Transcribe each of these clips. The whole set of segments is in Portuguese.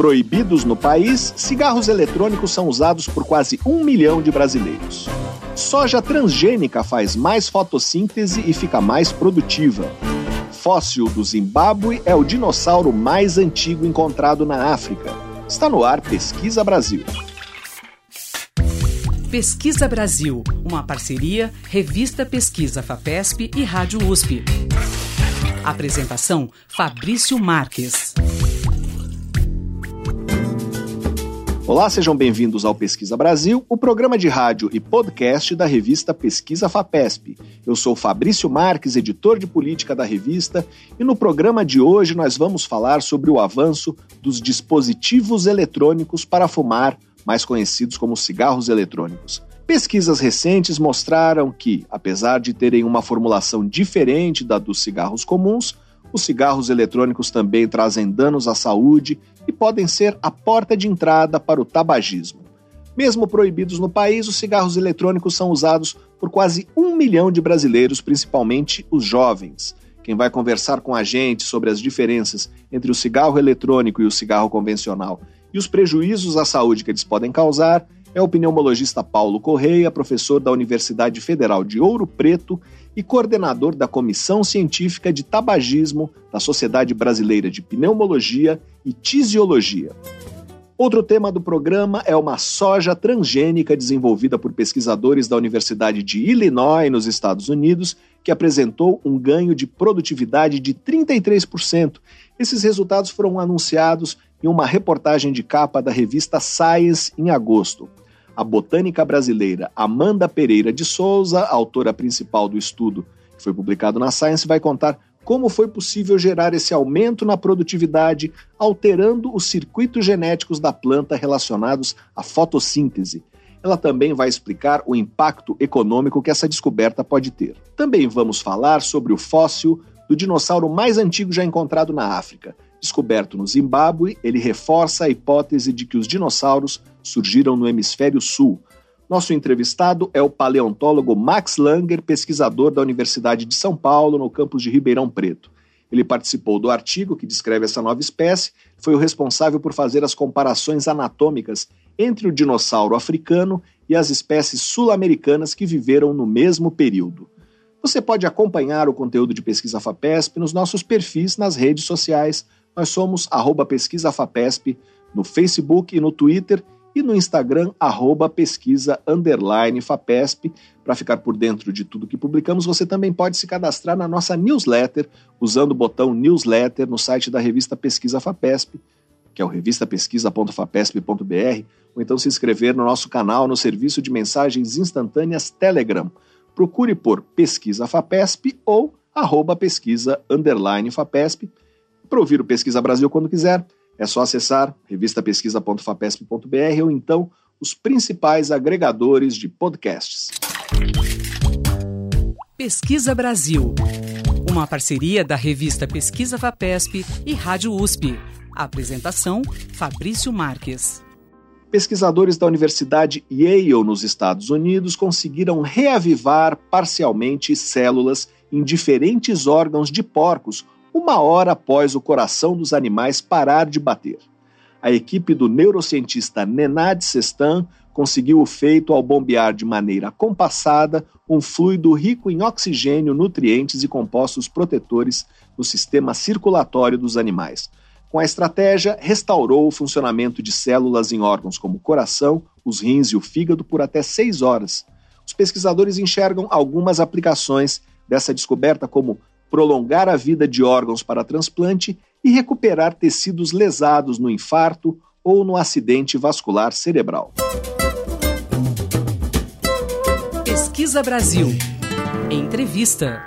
Proibidos no país, cigarros eletrônicos são usados por quase um milhão de brasileiros. Soja transgênica faz mais fotossíntese e fica mais produtiva. Fóssil do Zimbábue é o dinossauro mais antigo encontrado na África. Está no ar Pesquisa Brasil. Pesquisa Brasil, uma parceria Revista Pesquisa FAPESP e Rádio USP. Apresentação Fabrício Marques. Olá, sejam bem-vindos ao Pesquisa Brasil, o programa de rádio e podcast da revista Pesquisa FAPESP. Eu sou Fabrício Marques, editor de política da revista, e no programa de hoje nós vamos falar sobre o avanço dos dispositivos eletrônicos para fumar, mais conhecidos como cigarros eletrônicos. Pesquisas recentes mostraram que, apesar de terem uma formulação diferente da dos cigarros comuns, os cigarros eletrônicos também trazem danos à saúde e podem ser a porta de entrada para o tabagismo. Mesmo proibidos no país, os cigarros eletrônicos são usados por quase um milhão de brasileiros, principalmente os jovens. Quem vai conversar com a gente sobre as diferenças entre o cigarro eletrônico e o cigarro convencional e os prejuízos à saúde que eles podem causar é o pneumologista Paulo Correia, professor da Universidade Federal de Ouro Preto e coordenador da Comissão Científica de Tabagismo da Sociedade Brasileira de Pneumologia e Tisiologia. Outro tema do programa é uma soja transgênica desenvolvida por pesquisadores da Universidade de Illinois, nos Estados Unidos, que apresentou um ganho de produtividade de 33%. Esses resultados foram anunciados em uma reportagem de capa da revista Science em agosto a botânica brasileira Amanda Pereira de Souza, autora principal do estudo que foi publicado na Science, vai contar como foi possível gerar esse aumento na produtividade, alterando os circuitos genéticos da planta relacionados à fotossíntese. Ela também vai explicar o impacto econômico que essa descoberta pode ter. Também vamos falar sobre o fóssil do dinossauro mais antigo já encontrado na África, Descoberto no Zimbábue, ele reforça a hipótese de que os dinossauros surgiram no hemisfério sul. Nosso entrevistado é o paleontólogo Max Langer, pesquisador da Universidade de São Paulo, no campus de Ribeirão Preto. Ele participou do artigo que descreve essa nova espécie, foi o responsável por fazer as comparações anatômicas entre o dinossauro africano e as espécies sul-americanas que viveram no mesmo período. Você pode acompanhar o conteúdo de Pesquisa FAPESP nos nossos perfis nas redes sociais nós somos arroba pesquisa FAPESP no Facebook e no Twitter e no Instagram, arroba pesquisa underline FAPESP. Para ficar por dentro de tudo que publicamos, você também pode se cadastrar na nossa newsletter usando o botão newsletter no site da revista Pesquisa FAPESP, que é o revistapesquisa.fapesp.br, ou então se inscrever no nosso canal no serviço de mensagens instantâneas Telegram. Procure por Pesquisa FAPESP ou arroba pesquisa underline FAPESP para ouvir o Pesquisa Brasil quando quiser, é só acessar revistapesquisa.fapesp.br ou então os principais agregadores de podcasts. Pesquisa Brasil, uma parceria da revista Pesquisa Fapesp e Rádio USP. A apresentação Fabrício Marques. Pesquisadores da Universidade Yale, nos Estados Unidos, conseguiram reavivar parcialmente células em diferentes órgãos de porcos uma hora após o coração dos animais parar de bater. A equipe do neurocientista Nenad Sestan conseguiu o feito ao bombear de maneira compassada um fluido rico em oxigênio, nutrientes e compostos protetores no sistema circulatório dos animais. Com a estratégia, restaurou o funcionamento de células em órgãos como o coração, os rins e o fígado por até seis horas. Os pesquisadores enxergam algumas aplicações dessa descoberta, como prolongar a vida de órgãos para transplante e recuperar tecidos lesados no infarto ou no acidente vascular cerebral. Pesquisa Brasil. Entrevista.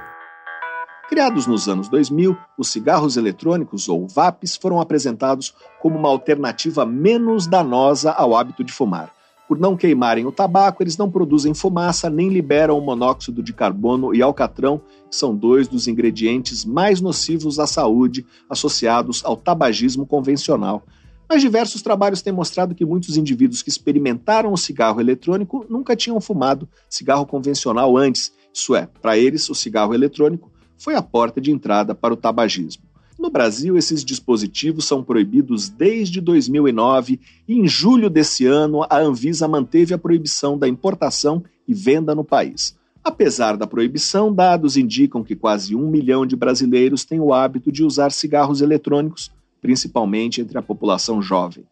Criados nos anos 2000, os cigarros eletrônicos, ou VAPs, foram apresentados como uma alternativa menos danosa ao hábito de fumar por não queimarem o tabaco, eles não produzem fumaça nem liberam o monóxido de carbono e alcatrão, que são dois dos ingredientes mais nocivos à saúde associados ao tabagismo convencional. Mas diversos trabalhos têm mostrado que muitos indivíduos que experimentaram o cigarro eletrônico nunca tinham fumado cigarro convencional antes. Isso é, para eles, o cigarro eletrônico foi a porta de entrada para o tabagismo. No Brasil, esses dispositivos são proibidos desde 2009 e, em julho desse ano, a Anvisa manteve a proibição da importação e venda no país. Apesar da proibição, dados indicam que quase um milhão de brasileiros têm o hábito de usar cigarros eletrônicos, principalmente entre a população jovem.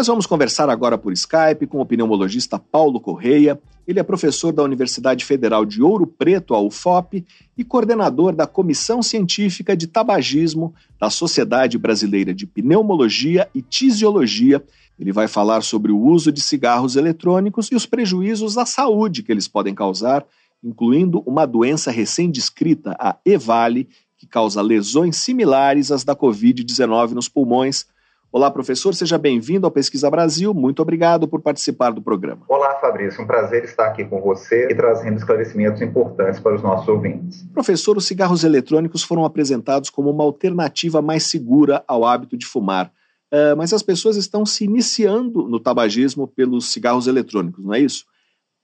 Nós vamos conversar agora por Skype com o pneumologista Paulo Correia. Ele é professor da Universidade Federal de Ouro Preto, a UFOP, e coordenador da Comissão Científica de Tabagismo da Sociedade Brasileira de Pneumologia e Tisiologia. Ele vai falar sobre o uso de cigarros eletrônicos e os prejuízos à saúde que eles podem causar, incluindo uma doença recém-descrita, a EVALE, que causa lesões similares às da Covid-19 nos pulmões Olá, professor, seja bem-vindo ao Pesquisa Brasil. Muito obrigado por participar do programa. Olá, Fabrício. Um prazer estar aqui com você e trazendo esclarecimentos importantes para os nossos ouvintes. Professor, os cigarros eletrônicos foram apresentados como uma alternativa mais segura ao hábito de fumar. Uh, mas as pessoas estão se iniciando no tabagismo pelos cigarros eletrônicos, não é isso?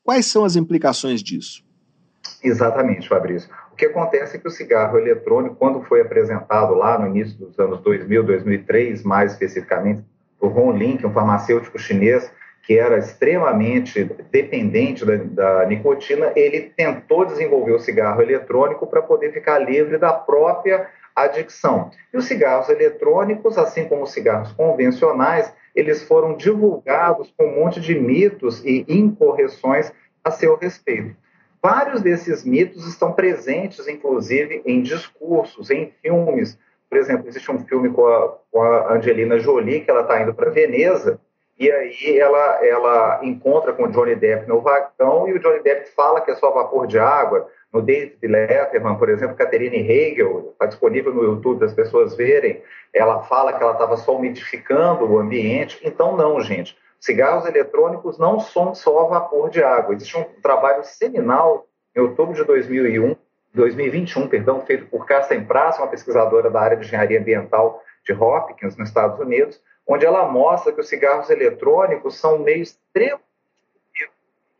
Quais são as implicações disso? Exatamente, Fabrício. O que acontece é que o cigarro eletrônico, quando foi apresentado lá no início dos anos 2000, 2003, mais especificamente, por Hong Lin, que é um farmacêutico chinês que era extremamente dependente da, da nicotina, ele tentou desenvolver o cigarro eletrônico para poder ficar livre da própria adicção. E os cigarros eletrônicos, assim como os cigarros convencionais, eles foram divulgados com um monte de mitos e incorreções a seu respeito. Vários desses mitos estão presentes, inclusive, em discursos, em filmes. Por exemplo, existe um filme com a, com a Angelina Jolie, que ela está indo para Veneza, e aí ela, ela encontra com o Johnny Depp no vagão, e o Johnny Depp fala que é só vapor de água. No David Letterman, por exemplo, Catherine Hegel, está disponível no YouTube das pessoas verem, ela fala que ela estava só umidificando o ambiente. Então, não, gente. Cigarros eletrônicos não são só vapor de água. Existe um trabalho seminal em outubro de 2001, 2021, perdão, feito por Carsten Prass, uma pesquisadora da área de engenharia ambiental de Hopkins, nos Estados Unidos, onde ela mostra que os cigarros eletrônicos são um meio extremamente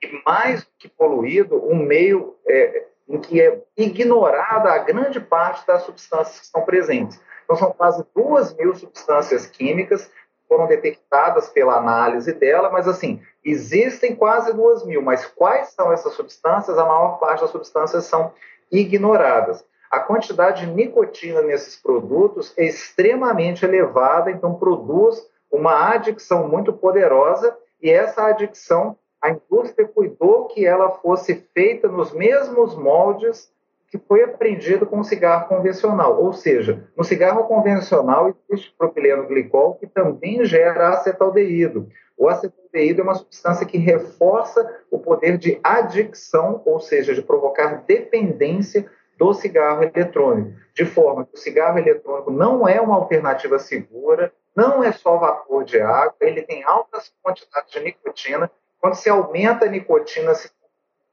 e mais que poluído, um meio é, em que é ignorada a grande parte das substâncias que estão presentes. Então, são quase duas mil substâncias químicas foram detectadas pela análise dela, mas assim, existem quase duas mil, mas quais são essas substâncias? A maior parte das substâncias são ignoradas. A quantidade de nicotina nesses produtos é extremamente elevada, então produz uma adicção muito poderosa, e essa adicção, a indústria cuidou que ela fosse feita nos mesmos moldes que foi aprendido com o cigarro convencional. Ou seja, no cigarro convencional existe propileno glicol que também gera acetaldeído. O acetaldeído é uma substância que reforça o poder de adicção, ou seja, de provocar dependência do cigarro eletrônico, de forma que o cigarro eletrônico não é uma alternativa segura, não é só vapor de água, ele tem altas quantidades de nicotina. Quando se aumenta a nicotina, se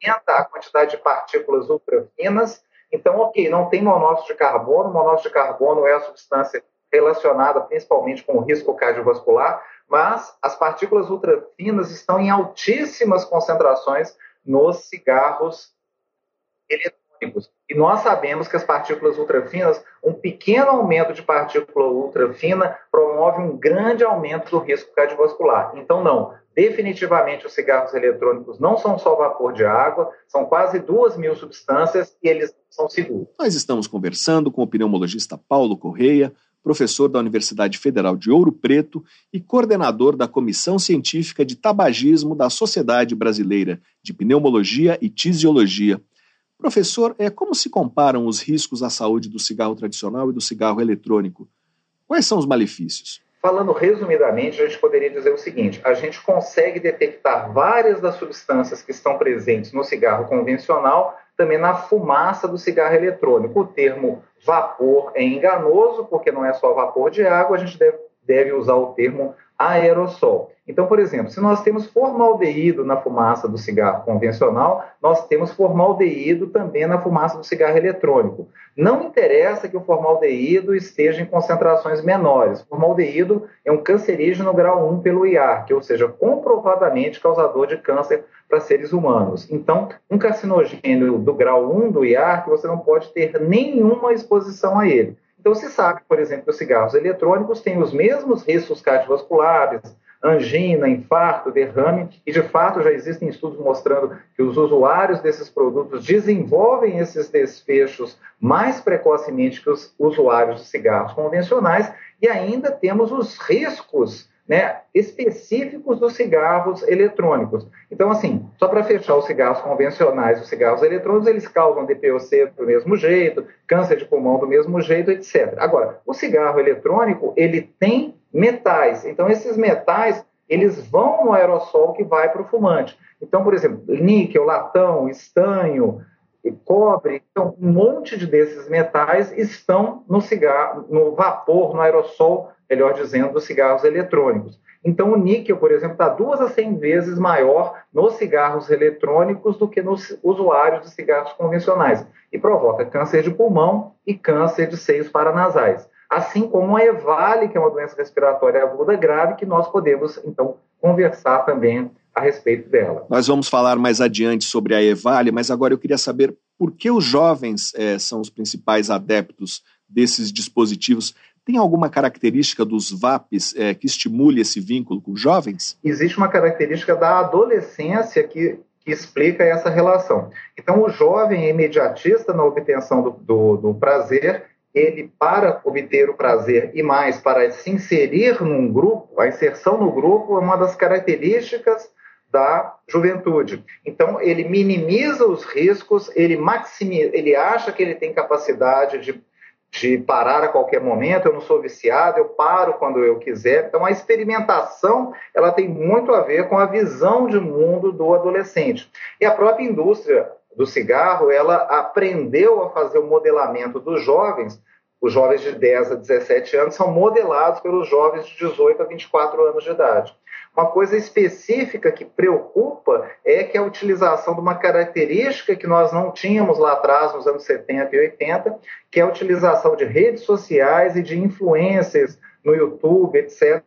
aumenta a quantidade de partículas ultrafinas então, ok, não tem monóxido de carbono, o monóxido de carbono é a substância relacionada principalmente com o risco cardiovascular, mas as partículas ultrafinas estão em altíssimas concentrações nos cigarros eletrônicos. E nós sabemos que as partículas ultrafinas, um pequeno aumento de partícula ultrafina promove um grande aumento do risco cardiovascular. Então, não, definitivamente os cigarros eletrônicos não são só vapor de água, são quase duas mil substâncias e eles são seguros. Nós estamos conversando com o pneumologista Paulo Correia, professor da Universidade Federal de Ouro Preto e coordenador da Comissão Científica de Tabagismo da Sociedade Brasileira de Pneumologia e Tisiologia. Professor, é, como se comparam os riscos à saúde do cigarro tradicional e do cigarro eletrônico? Quais são os malefícios? Falando resumidamente, a gente poderia dizer o seguinte: a gente consegue detectar várias das substâncias que estão presentes no cigarro convencional também na fumaça do cigarro eletrônico. O termo vapor é enganoso, porque não é só vapor de água, a gente deve, deve usar o termo aerossol. Então, por exemplo, se nós temos formaldeído na fumaça do cigarro convencional, nós temos formaldeído também na fumaça do cigarro eletrônico. Não interessa que o formaldeído esteja em concentrações menores. O formaldeído é um cancerígeno grau 1 pelo IARC, ou seja, comprovadamente causador de câncer para seres humanos. Então, um carcinogênio do grau 1 do IARC, você não pode ter nenhuma exposição a ele. Então, se sabe, por exemplo, que os cigarros eletrônicos têm os mesmos riscos cardiovasculares, angina, infarto, derrame, e de fato já existem estudos mostrando que os usuários desses produtos desenvolvem esses desfechos mais precocemente que os usuários de cigarros convencionais, e ainda temos os riscos né, específicos dos cigarros eletrônicos. Então, assim, só para fechar os cigarros convencionais, os cigarros eletrônicos, eles causam DPOC do mesmo jeito, câncer de pulmão do mesmo jeito, etc. Agora, o cigarro eletrônico, ele tem metais. Então, esses metais, eles vão no aerossol que vai para o fumante. Então, por exemplo, níquel, latão, estanho, cobre, então, um monte de desses metais estão no cigarro, no vapor, no aerossol melhor dizendo, dos cigarros eletrônicos. Então, o níquel, por exemplo, está duas a cem vezes maior nos cigarros eletrônicos do que nos usuários de cigarros convencionais e provoca câncer de pulmão e câncer de seios paranasais. Assim como a EVALE, que é uma doença respiratória aguda grave, que nós podemos, então, conversar também a respeito dela. Nós vamos falar mais adiante sobre a EVALE, mas agora eu queria saber por que os jovens é, são os principais adeptos desses dispositivos. Tem alguma característica dos VAPs é, que estimule esse vínculo com jovens? Existe uma característica da adolescência que, que explica essa relação. Então, o jovem é imediatista na obtenção do, do, do prazer, ele, para obter o prazer e mais para se inserir num grupo, a inserção no grupo é uma das características da juventude. Então, ele minimiza os riscos, ele maximiza, ele acha que ele tem capacidade de de parar a qualquer momento, eu não sou viciado, eu paro quando eu quiser. Então a experimentação, ela tem muito a ver com a visão de mundo do adolescente. E a própria indústria do cigarro, ela aprendeu a fazer o modelamento dos jovens. Os jovens de 10 a 17 anos são modelados pelos jovens de 18 a 24 anos de idade. Uma coisa específica que preocupa é que a utilização de uma característica que nós não tínhamos lá atrás, nos anos 70 e 80, que é a utilização de redes sociais e de influências no YouTube, etc.,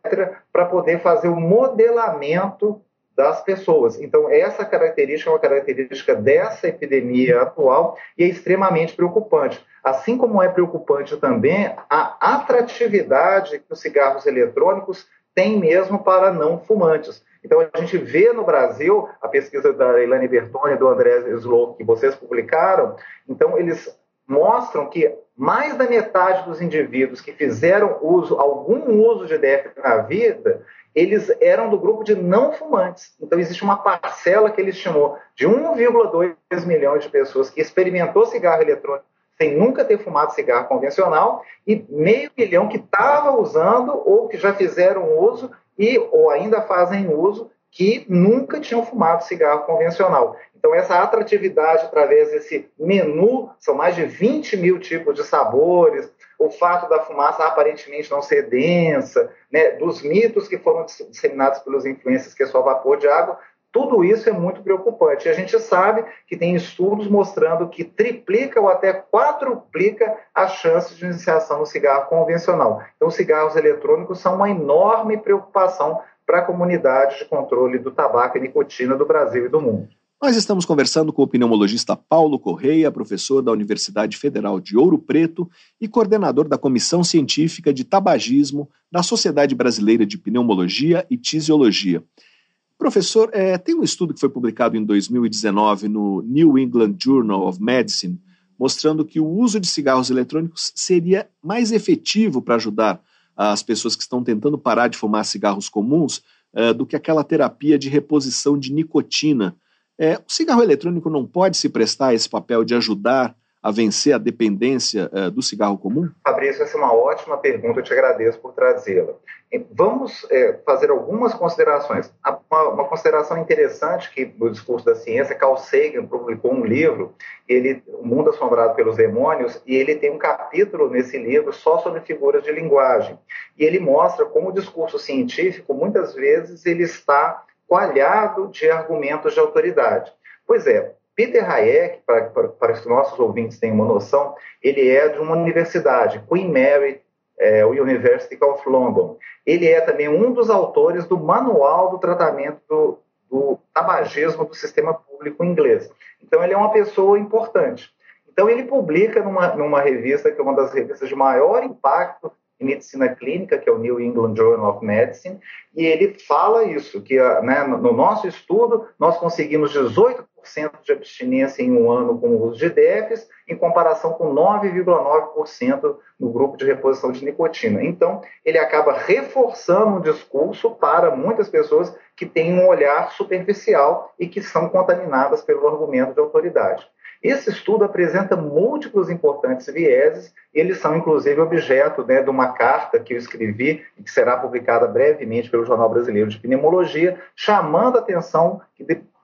para poder fazer o modelamento das pessoas. Então, essa característica é uma característica dessa epidemia atual e é extremamente preocupante. Assim como é preocupante também a atratividade que os cigarros eletrônicos tem mesmo para não fumantes. Então, a gente vê no Brasil, a pesquisa da Elane Bertoni e do André Slow, que vocês publicaram, então, eles mostram que mais da metade dos indivíduos que fizeram uso, algum uso de DF na vida, eles eram do grupo de não fumantes. Então, existe uma parcela que ele chamou de 1,2 milhões de pessoas que experimentou cigarro eletrônico sem nunca ter fumado cigarro convencional, e meio milhão que estava usando ou que já fizeram uso e ou ainda fazem uso que nunca tinham fumado cigarro convencional. Então, essa atratividade através desse menu, são mais de 20 mil tipos de sabores, o fato da fumaça aparentemente não ser densa, né, dos mitos que foram disseminados pelos influencers que é só vapor de água, tudo isso é muito preocupante. A gente sabe que tem estudos mostrando que triplica ou até quadruplica as chances de iniciação no cigarro convencional. Então, os cigarros eletrônicos são uma enorme preocupação para a comunidade de controle do tabaco e nicotina do Brasil e do mundo. Nós estamos conversando com o pneumologista Paulo Correia, professor da Universidade Federal de Ouro Preto e coordenador da Comissão Científica de Tabagismo da Sociedade Brasileira de Pneumologia e Tisiologia. Professor, é, tem um estudo que foi publicado em 2019 no New England Journal of Medicine, mostrando que o uso de cigarros eletrônicos seria mais efetivo para ajudar as pessoas que estão tentando parar de fumar cigarros comuns é, do que aquela terapia de reposição de nicotina. É, o cigarro eletrônico não pode se prestar a esse papel de ajudar a vencer a dependência uh, do cigarro comum? Fabrício, essa é uma ótima pergunta, eu te agradeço por trazê-la. Vamos é, fazer algumas considerações. Uma, uma, consideração interessante que no discurso da ciência, Carl Sagan publicou um livro, ele, O Mundo Assombrado pelos Demônios, e ele tem um capítulo nesse livro só sobre figuras de linguagem. E ele mostra como o discurso científico, muitas vezes, ele está coalhado de argumentos de autoridade. Pois é, Peter Hayek, para, para, para que os nossos ouvintes tenham uma noção, ele é de uma universidade, Queen Mary é, University of London. Ele é também um dos autores do Manual do Tratamento do, do Tabagismo do Sistema Público Inglês. Então, ele é uma pessoa importante. Então, ele publica numa, numa revista que é uma das revistas de maior impacto em medicina clínica, que é o New England Journal of Medicine, e ele fala isso, que né, no nosso estudo nós conseguimos 18% de abstinência em um ano com o uso de DEFs, em comparação com 9,9% no grupo de reposição de nicotina. Então, ele acaba reforçando o discurso para muitas pessoas que têm um olhar superficial e que são contaminadas pelo argumento de autoridade. Esse estudo apresenta múltiplos importantes vieses, e eles são inclusive objeto né, de uma carta que eu escrevi e que será publicada brevemente pelo Jornal Brasileiro de Pneumologia, chamando a atenção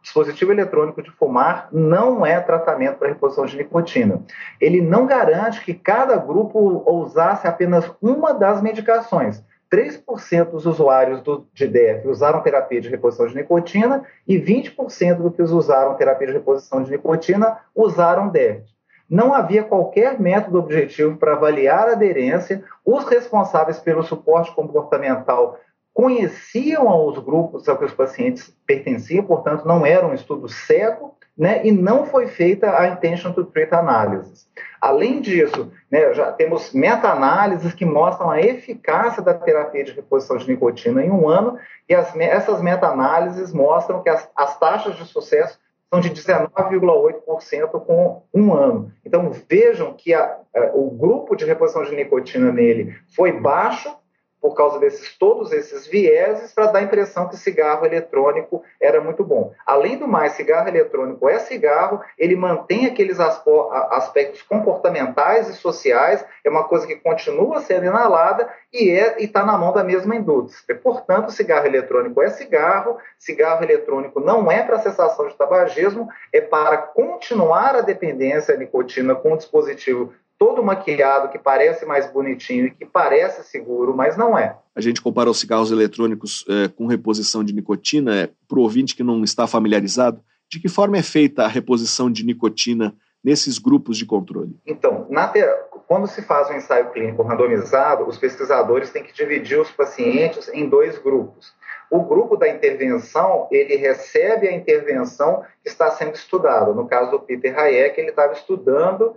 dispositivo eletrônico de fumar não é tratamento para reposição de nicotina. Ele não garante que cada grupo usasse apenas uma das medicações. 3% dos usuários do, de DEF usaram terapia de reposição de nicotina e 20% dos que usaram terapia de reposição de nicotina usaram DEF. Não havia qualquer método objetivo para avaliar a aderência. Os responsáveis pelo suporte comportamental conheciam os grupos a que os pacientes pertenciam, portanto, não era um estudo cego, né, e não foi feita a intention to treat analysis. Além disso, né, já temos meta-análises que mostram a eficácia da terapia de reposição de nicotina em um ano, e as, essas meta-análises mostram que as, as taxas de sucesso são de 19,8% com um ano. Então, vejam que a, a, o grupo de reposição de nicotina nele foi baixo, por causa desses todos esses vieses para dar a impressão que cigarro eletrônico era muito bom. Além do mais, cigarro eletrônico é cigarro, ele mantém aqueles aspectos comportamentais e sociais, é uma coisa que continua sendo inalada e é, está na mão da mesma indústria. Portanto, cigarro eletrônico é cigarro, cigarro eletrônico não é para cessação de tabagismo, é para continuar a dependência à nicotina com o dispositivo todo maquiado, que parece mais bonitinho e que parece seguro, mas não é. A gente compara os cigarros eletrônicos é, com reposição de nicotina. É, Para o ouvinte que não está familiarizado, de que forma é feita a reposição de nicotina nesses grupos de controle? Então, te... quando se faz um ensaio clínico randomizado, os pesquisadores têm que dividir os pacientes em dois grupos. O grupo da intervenção, ele recebe a intervenção que está sendo estudada. No caso do Peter Hayek, ele estava estudando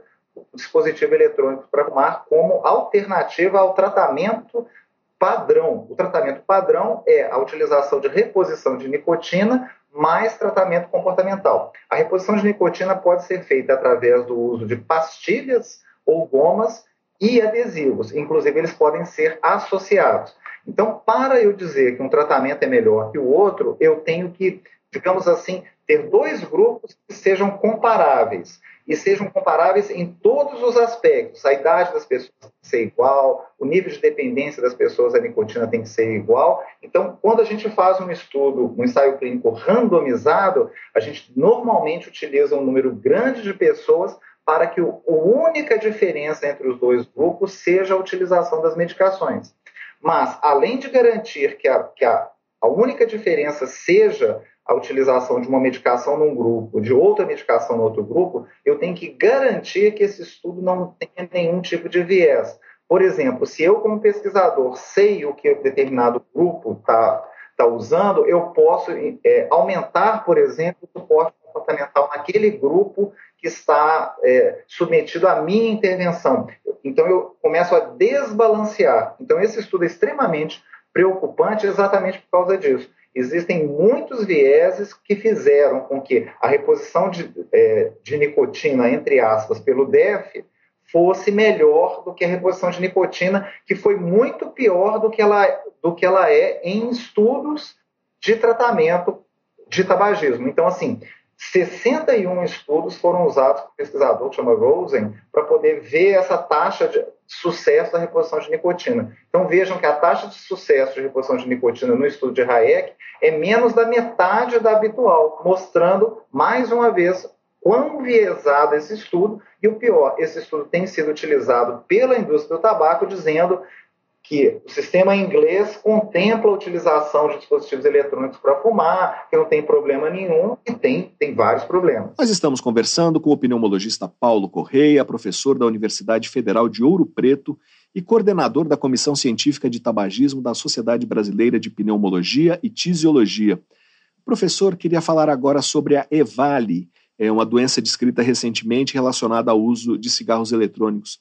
dispositivo eletrônico para fumar como alternativa ao tratamento padrão. O tratamento padrão é a utilização de reposição de nicotina mais tratamento comportamental. A reposição de nicotina pode ser feita através do uso de pastilhas ou gomas e adesivos. Inclusive, eles podem ser associados. Então, para eu dizer que um tratamento é melhor que o outro, eu tenho que, digamos assim, ter dois grupos que sejam comparáveis e sejam comparáveis em todos os aspectos. A idade das pessoas tem que ser igual, o nível de dependência das pessoas da nicotina tem que ser igual. Então, quando a gente faz um estudo, um ensaio clínico randomizado, a gente normalmente utiliza um número grande de pessoas para que a única diferença entre os dois grupos seja a utilização das medicações. Mas, além de garantir que a, que a, a única diferença seja a utilização de uma medicação num grupo, de outra medicação no outro grupo, eu tenho que garantir que esse estudo não tenha nenhum tipo de viés. Por exemplo, se eu, como pesquisador, sei o que determinado grupo está tá usando, eu posso é, aumentar, por exemplo, o suporte comportamental naquele grupo que está é, submetido à minha intervenção. Então, eu começo a desbalancear. Então, esse estudo é extremamente preocupante exatamente por causa disso existem muitos vieses que fizeram com que a reposição de, é, de nicotina, entre aspas, pelo DEF, fosse melhor do que a reposição de nicotina, que foi muito pior do que ela, do que ela é em estudos de tratamento de tabagismo. Então, assim, 61 estudos foram usados por um pesquisador que chama Rosen para poder ver essa taxa de sucesso da reposição de nicotina. Então vejam que a taxa de sucesso de reposição de nicotina no estudo de Hayek é menos da metade da habitual, mostrando mais uma vez quão viesado esse estudo e o pior, esse estudo tem sido utilizado pela indústria do tabaco dizendo que o sistema inglês contempla a utilização de dispositivos eletrônicos para fumar, que não tem problema nenhum, e tem, tem vários problemas. Nós estamos conversando com o pneumologista Paulo Correia, professor da Universidade Federal de Ouro Preto e coordenador da Comissão Científica de Tabagismo da Sociedade Brasileira de Pneumologia e Tisiologia. Professor, queria falar agora sobre a EVALI, é uma doença descrita recentemente relacionada ao uso de cigarros eletrônicos.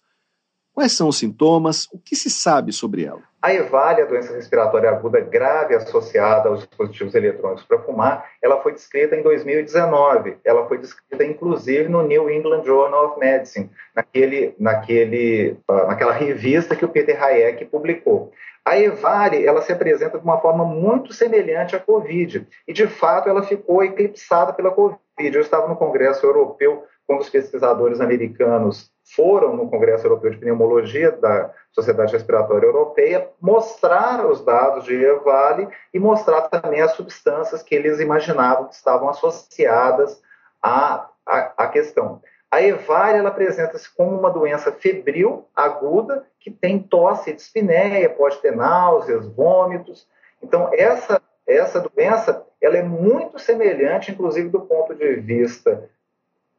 Quais são os sintomas? O que se sabe sobre ela? A EVALI, a doença respiratória aguda grave associada aos dispositivos eletrônicos para fumar, ela foi descrita em 2019. Ela foi descrita, inclusive, no New England Journal of Medicine, naquele, naquele, ah, naquela revista que o Peter Hayek publicou. A EVALI, ela se apresenta de uma forma muito semelhante à COVID, e, de fato, ela ficou eclipsada pela COVID. Eu estava no Congresso Europeu quando os pesquisadores americanos foram no Congresso Europeu de Pneumologia da Sociedade Respiratória Europeia mostrar os dados de EVALI e mostrar também as substâncias que eles imaginavam que estavam associadas à, à, à questão. A EVALI ela apresenta-se como uma doença febril aguda que tem tosse e dispneia, pode ter náuseas, vômitos. Então essa essa doença ela é muito semelhante, inclusive do ponto de vista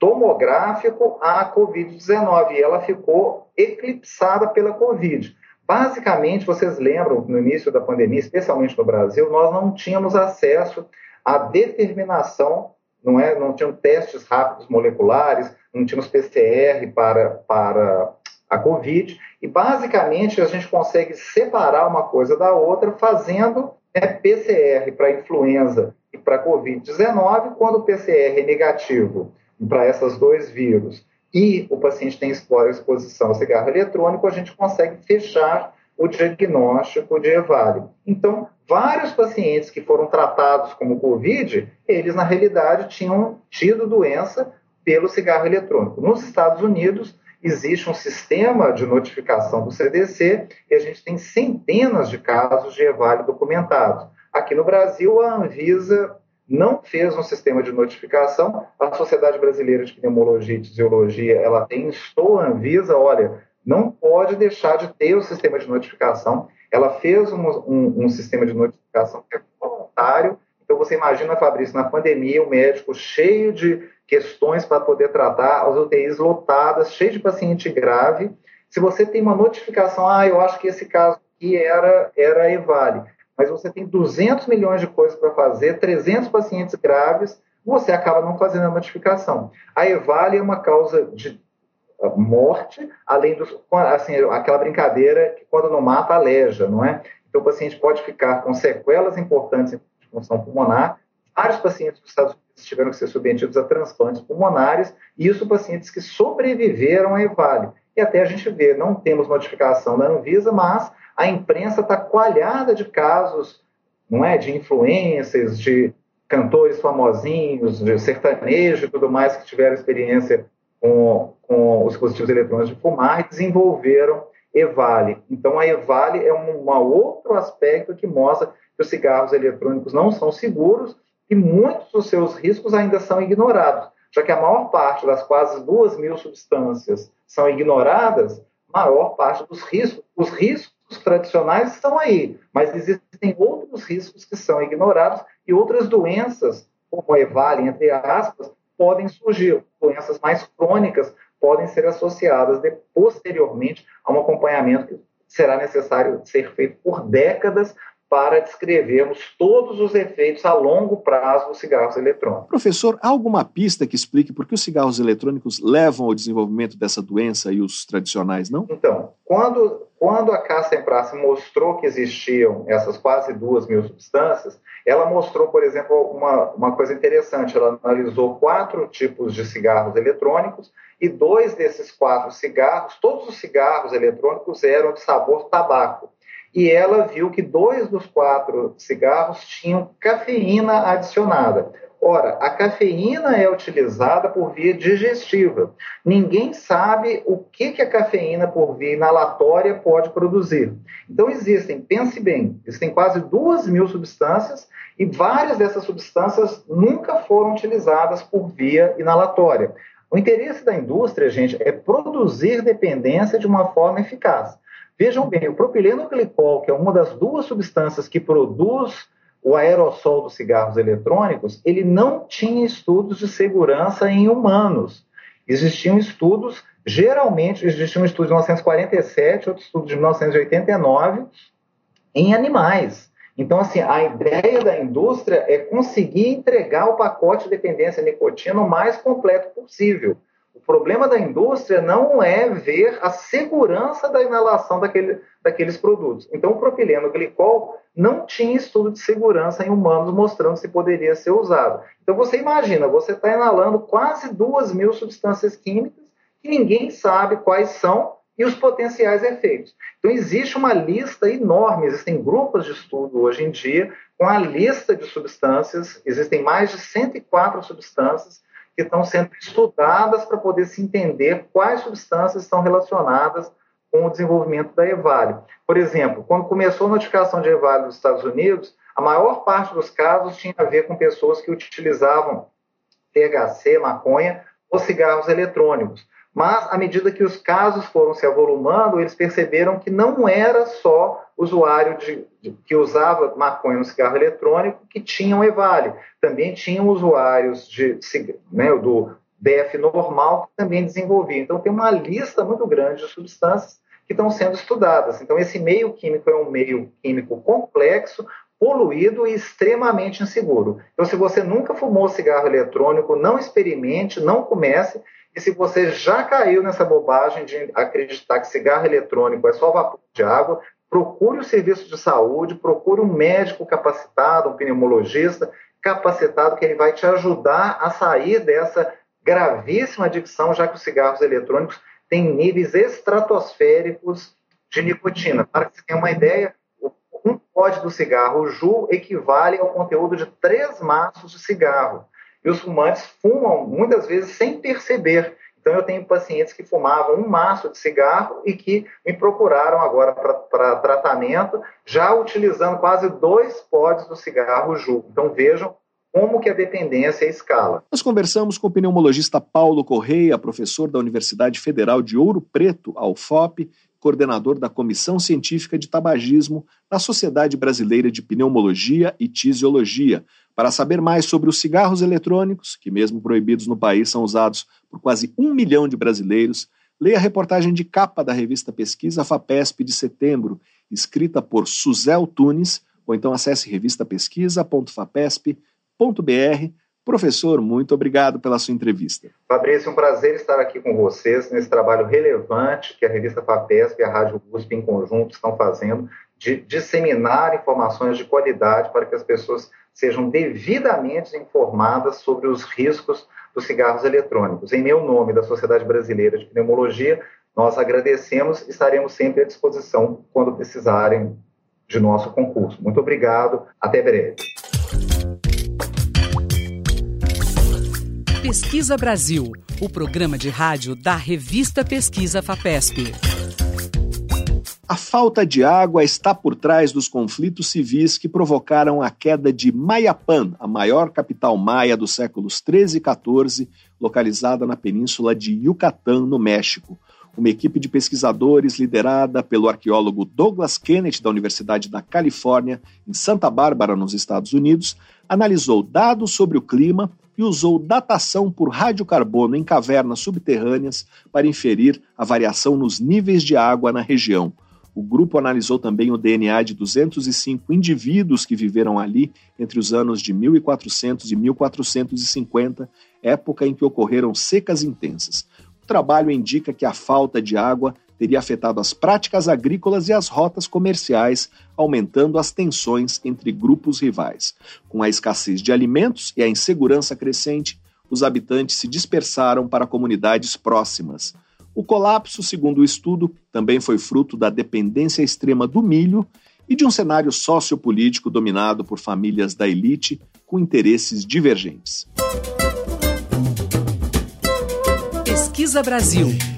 tomográfico à Covid-19 e ela ficou eclipsada pela Covid. Basicamente, vocês lembram, no início da pandemia, especialmente no Brasil, nós não tínhamos acesso à determinação, não é? Não tinham testes rápidos moleculares, não tínhamos PCR para, para a Covid, e basicamente a gente consegue separar uma coisa da outra fazendo né, PCR para influenza e para Covid-19, quando o PCR é negativo para esses dois vírus e o paciente tem exposição ao cigarro eletrônico, a gente consegue fechar o diagnóstico de EVALI. Então, vários pacientes que foram tratados como Covid, eles na realidade tinham tido doença pelo cigarro eletrônico. Nos Estados Unidos, existe um sistema de notificação do CDC e a gente tem centenas de casos de EVALI documentados. Aqui no Brasil, a Anvisa não fez um sistema de notificação. A Sociedade Brasileira de Pneumologia e Fisiologia, ela tem, estou Anvisa, olha, não pode deixar de ter o sistema de notificação. Ela fez um, um, um sistema de notificação que é voluntário. Então, você imagina, Fabrício, na pandemia, o médico cheio de questões para poder tratar, as UTIs lotadas, cheio de paciente grave. Se você tem uma notificação, ah, eu acho que esse caso aqui era, era EVALE mas você tem 200 milhões de coisas para fazer, 300 pacientes graves, você acaba não fazendo a notificação. A EVALI é uma causa de ah, morte, além dos, assim, aquela brincadeira que quando não mata, aleja, não é? Então o paciente pode ficar com sequelas importantes em função pulmonar. Vários pacientes dos Estados Unidos tiveram que ser submetidos a transplantes pulmonares, e isso pacientes que sobreviveram à EVALI. E até a gente vê, não temos notificação da Anvisa, mas a imprensa está coalhada de casos, não é, de influências, de cantores famosinhos, de sertanejo e tudo mais que tiveram experiência com, com os dispositivos eletrônicos de fumar e desenvolveram EVALI. Então, a EVALI é um outro aspecto que mostra que os cigarros eletrônicos não são seguros e muitos dos seus riscos ainda são ignorados, já que a maior parte das quase duas mil substâncias são ignoradas, maior parte dos riscos, os riscos tradicionais estão aí, mas existem outros riscos que são ignorados e outras doenças, como a EVALI, entre aspas, podem surgir. Doenças mais crônicas podem ser associadas de, posteriormente a um acompanhamento que será necessário ser feito por décadas para descrevermos todos os efeitos a longo prazo dos cigarros eletrônicos. Professor, há alguma pista que explique por que os cigarros eletrônicos levam ao desenvolvimento dessa doença e os tradicionais não? Então, quando, quando a Caça Praça mostrou que existiam essas quase duas mil substâncias, ela mostrou, por exemplo, uma, uma coisa interessante. Ela analisou quatro tipos de cigarros eletrônicos e dois desses quatro cigarros, todos os cigarros eletrônicos eram de sabor tabaco e ela viu que dois dos quatro cigarros tinham cafeína adicionada. Ora, a cafeína é utilizada por via digestiva. Ninguém sabe o que, que a cafeína por via inalatória pode produzir. Então, existem, pense bem, existem quase duas mil substâncias e várias dessas substâncias nunca foram utilizadas por via inalatória. O interesse da indústria, gente, é produzir dependência de uma forma eficaz. Vejam bem, o propileno glicol, que é uma das duas substâncias que produz o aerossol dos cigarros eletrônicos, ele não tinha estudos de segurança em humanos. Existiam estudos, geralmente, existia um estudo de 1947, outro estudo de 1989, em animais. Então, assim, a ideia da indústria é conseguir entregar o pacote de dependência nicotina o mais completo possível. O problema da indústria não é ver a segurança da inalação daquele, daqueles produtos. Então, o propileno glicol não tinha estudo de segurança em humanos mostrando se poderia ser usado. Então, você imagina, você está inalando quase duas mil substâncias químicas que ninguém sabe quais são e os potenciais efeitos. Então, existe uma lista enorme, existem grupos de estudo hoje em dia com a lista de substâncias, existem mais de 104 substâncias que estão sendo estudadas para poder se entender quais substâncias estão relacionadas com o desenvolvimento da EVALE. Por exemplo, quando começou a notificação de EVALE nos Estados Unidos, a maior parte dos casos tinha a ver com pessoas que utilizavam THC, maconha ou cigarros eletrônicos. Mas, à medida que os casos foram se avolumando, eles perceberam que não era só usuário de, de, que usava maconha no cigarro eletrônico que tinham EVALE. Também tinham usuários de, né, do DF normal que também desenvolviam. Então, tem uma lista muito grande de substâncias que estão sendo estudadas. Então, esse meio químico é um meio químico complexo, poluído e extremamente inseguro. Então, se você nunca fumou cigarro eletrônico, não experimente, não comece, e se você já caiu nessa bobagem de acreditar que cigarro eletrônico é só vapor de água, procure o serviço de saúde, procure um médico capacitado, um pneumologista capacitado, que ele vai te ajudar a sair dessa gravíssima adicção, já que os cigarros eletrônicos têm níveis estratosféricos de nicotina. Para que você tenha uma ideia, um pote do cigarro Ju equivale ao conteúdo de três maços de cigarro. E os fumantes fumam muitas vezes sem perceber. Então, eu tenho pacientes que fumavam um maço de cigarro e que me procuraram agora para tratamento, já utilizando quase dois pods do cigarro Ju. Então, vejam como que a dependência escala. Nós conversamos com o pneumologista Paulo Correia, professor da Universidade Federal de Ouro Preto, a UFOP, coordenador da Comissão Científica de Tabagismo da Sociedade Brasileira de Pneumologia e Tisiologia, para saber mais sobre os cigarros eletrônicos, que, mesmo proibidos no país, são usados por quase um milhão de brasileiros, leia a reportagem de capa da revista Pesquisa FAPESP de setembro, escrita por Suzel Tunes, ou então acesse revistapesquisa.fapesp.br. Professor, muito obrigado pela sua entrevista. Fabrício, um prazer estar aqui com vocês nesse trabalho relevante que a revista FAPESP e a Rádio USP em conjunto estão fazendo de disseminar informações de qualidade para que as pessoas sejam devidamente informadas sobre os riscos dos cigarros eletrônicos. Em meu nome, da Sociedade Brasileira de Pneumologia, nós agradecemos e estaremos sempre à disposição quando precisarem de nosso concurso. Muito obrigado, até breve. Pesquisa Brasil, o programa de rádio da revista Pesquisa FAPESP. A falta de água está por trás dos conflitos civis que provocaram a queda de Mayapan, a maior capital maia dos séculos 13 e 14, localizada na península de Yucatán, no México. Uma equipe de pesquisadores liderada pelo arqueólogo Douglas Kennedy da Universidade da Califórnia, em Santa Bárbara, nos Estados Unidos, analisou dados sobre o clima e usou datação por radiocarbono em cavernas subterrâneas para inferir a variação nos níveis de água na região. O grupo analisou também o DNA de 205 indivíduos que viveram ali entre os anos de 1400 e 1450, época em que ocorreram secas intensas. O trabalho indica que a falta de água teria afetado as práticas agrícolas e as rotas comerciais, aumentando as tensões entre grupos rivais. Com a escassez de alimentos e a insegurança crescente, os habitantes se dispersaram para comunidades próximas. O colapso, segundo o estudo, também foi fruto da dependência extrema do milho e de um cenário sociopolítico dominado por famílias da elite com interesses divergentes. Pesquisa Brasil.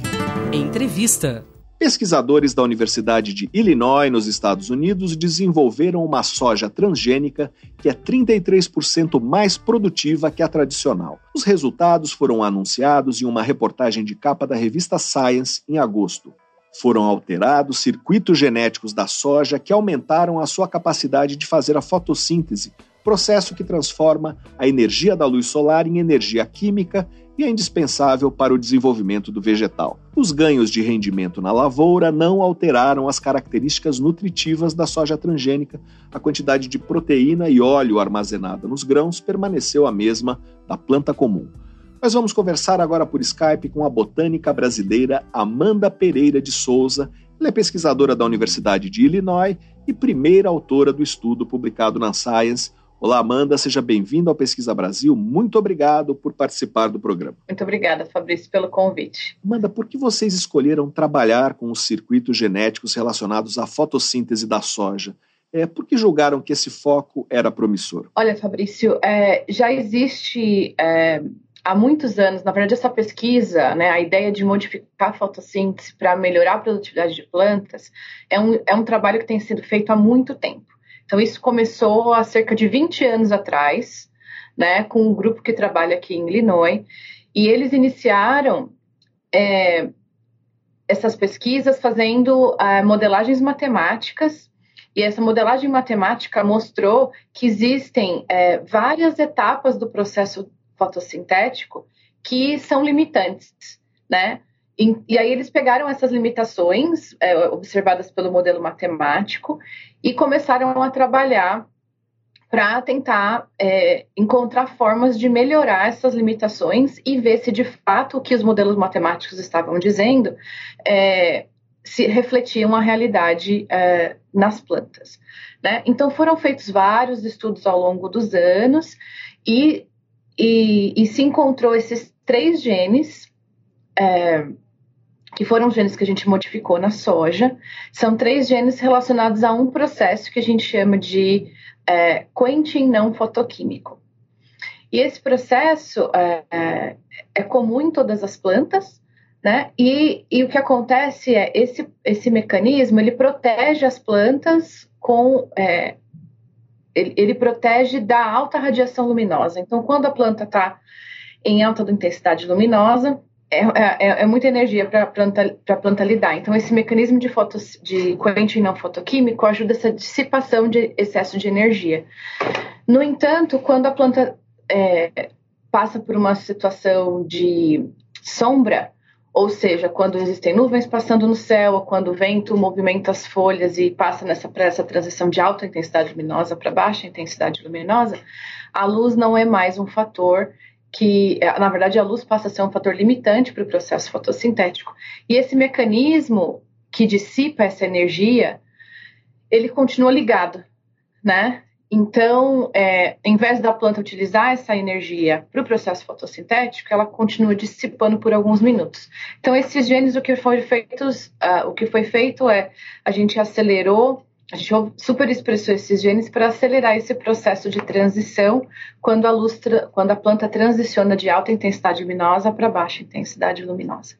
Entrevista. Pesquisadores da Universidade de Illinois, nos Estados Unidos, desenvolveram uma soja transgênica que é 33% mais produtiva que a tradicional. Os resultados foram anunciados em uma reportagem de capa da revista Science em agosto. Foram alterados circuitos genéticos da soja que aumentaram a sua capacidade de fazer a fotossíntese, processo que transforma a energia da luz solar em energia química e é indispensável para o desenvolvimento do vegetal. Os ganhos de rendimento na lavoura não alteraram as características nutritivas da soja transgênica. A quantidade de proteína e óleo armazenada nos grãos permaneceu a mesma da planta comum. Nós vamos conversar agora por Skype com a botânica brasileira Amanda Pereira de Souza. Ela é pesquisadora da Universidade de Illinois e primeira autora do estudo publicado na Science. Olá, Amanda, seja bem-vinda ao Pesquisa Brasil. Muito obrigado por participar do programa. Muito obrigada, Fabrício, pelo convite. Amanda, por que vocês escolheram trabalhar com os circuitos genéticos relacionados à fotossíntese da soja? É, por que julgaram que esse foco era promissor? Olha, Fabrício, é, já existe é, há muitos anos, na verdade, essa pesquisa, né, a ideia de modificar a fotossíntese para melhorar a produtividade de plantas, é um, é um trabalho que tem sido feito há muito tempo. Então, isso começou há cerca de 20 anos atrás, né, com um grupo que trabalha aqui em Illinois, e eles iniciaram é, essas pesquisas fazendo uh, modelagens matemáticas e essa modelagem matemática mostrou que existem é, várias etapas do processo fotossintético que são limitantes, né? E, aí eles pegaram essas limitações é, observadas pelo modelo matemático e começaram a trabalhar para tentar é, encontrar formas de melhorar essas limitações e ver se de fato o que os modelos matemáticos estavam dizendo é, se refletiam a realidade é, nas plantas. Né? Então foram feitos vários estudos ao longo dos anos e e, e se encontrou esses três genes, é, que foram genes que a gente modificou na soja, são três genes relacionados a um processo que a gente chama de é, quentin não fotoquímico. E esse processo é, é, é comum em todas as plantas, né? E, e, o que acontece é esse, esse mecanismo ele protege as plantas com é, ele, ele protege da alta radiação luminosa. Então, quando a planta está em alta intensidade luminosa, é, é, é, muita energia para a planta, planta lidar. Então, esse mecanismo de, fotos, de corrente não fotoquímico ajuda essa dissipação de excesso de energia. No entanto, quando a planta é, passa por uma situação de sombra, ou seja, quando existem nuvens passando no céu, ou quando o vento movimenta as folhas e passa nessa essa transição de alta intensidade luminosa para baixa intensidade luminosa, a luz não é mais um fator que, é, na verdade, a luz passa a ser um fator limitante para o processo fotossintético. E esse mecanismo que dissipa essa energia, ele continua ligado, né? Então, é, em vez da planta utilizar essa energia para o processo fotossintético, ela continua dissipando por alguns minutos. Então, esses genes, o que foi feito, uh, o que foi feito é a gente acelerou, a gente superexpressou esses genes para acelerar esse processo de transição quando a luz, quando a planta transiciona de alta intensidade luminosa para baixa intensidade luminosa.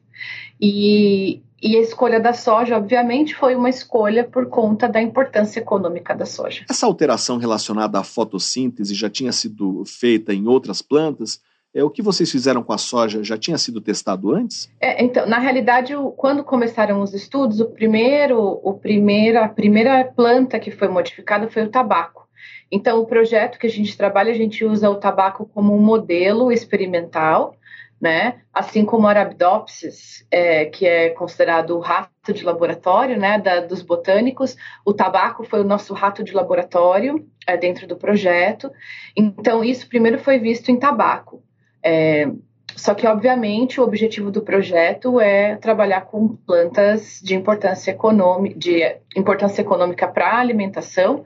E, e a escolha da soja, obviamente, foi uma escolha por conta da importância econômica da soja. Essa alteração relacionada à fotossíntese já tinha sido feita em outras plantas? É, o que vocês fizeram com a soja já tinha sido testado antes? É, então, na realidade, quando começaram os estudos, o primeiro, o primeiro, a primeira planta que foi modificada foi o tabaco. Então, o projeto que a gente trabalha, a gente usa o tabaco como um modelo experimental né? Assim como o Arabidopsis, é, que é considerado o rato de laboratório, né, da, dos botânicos, o tabaco foi o nosso rato de laboratório é, dentro do projeto. Então, isso primeiro foi visto em tabaco. É, só que, obviamente, o objetivo do projeto é trabalhar com plantas de importância econômica, de importância econômica para a alimentação.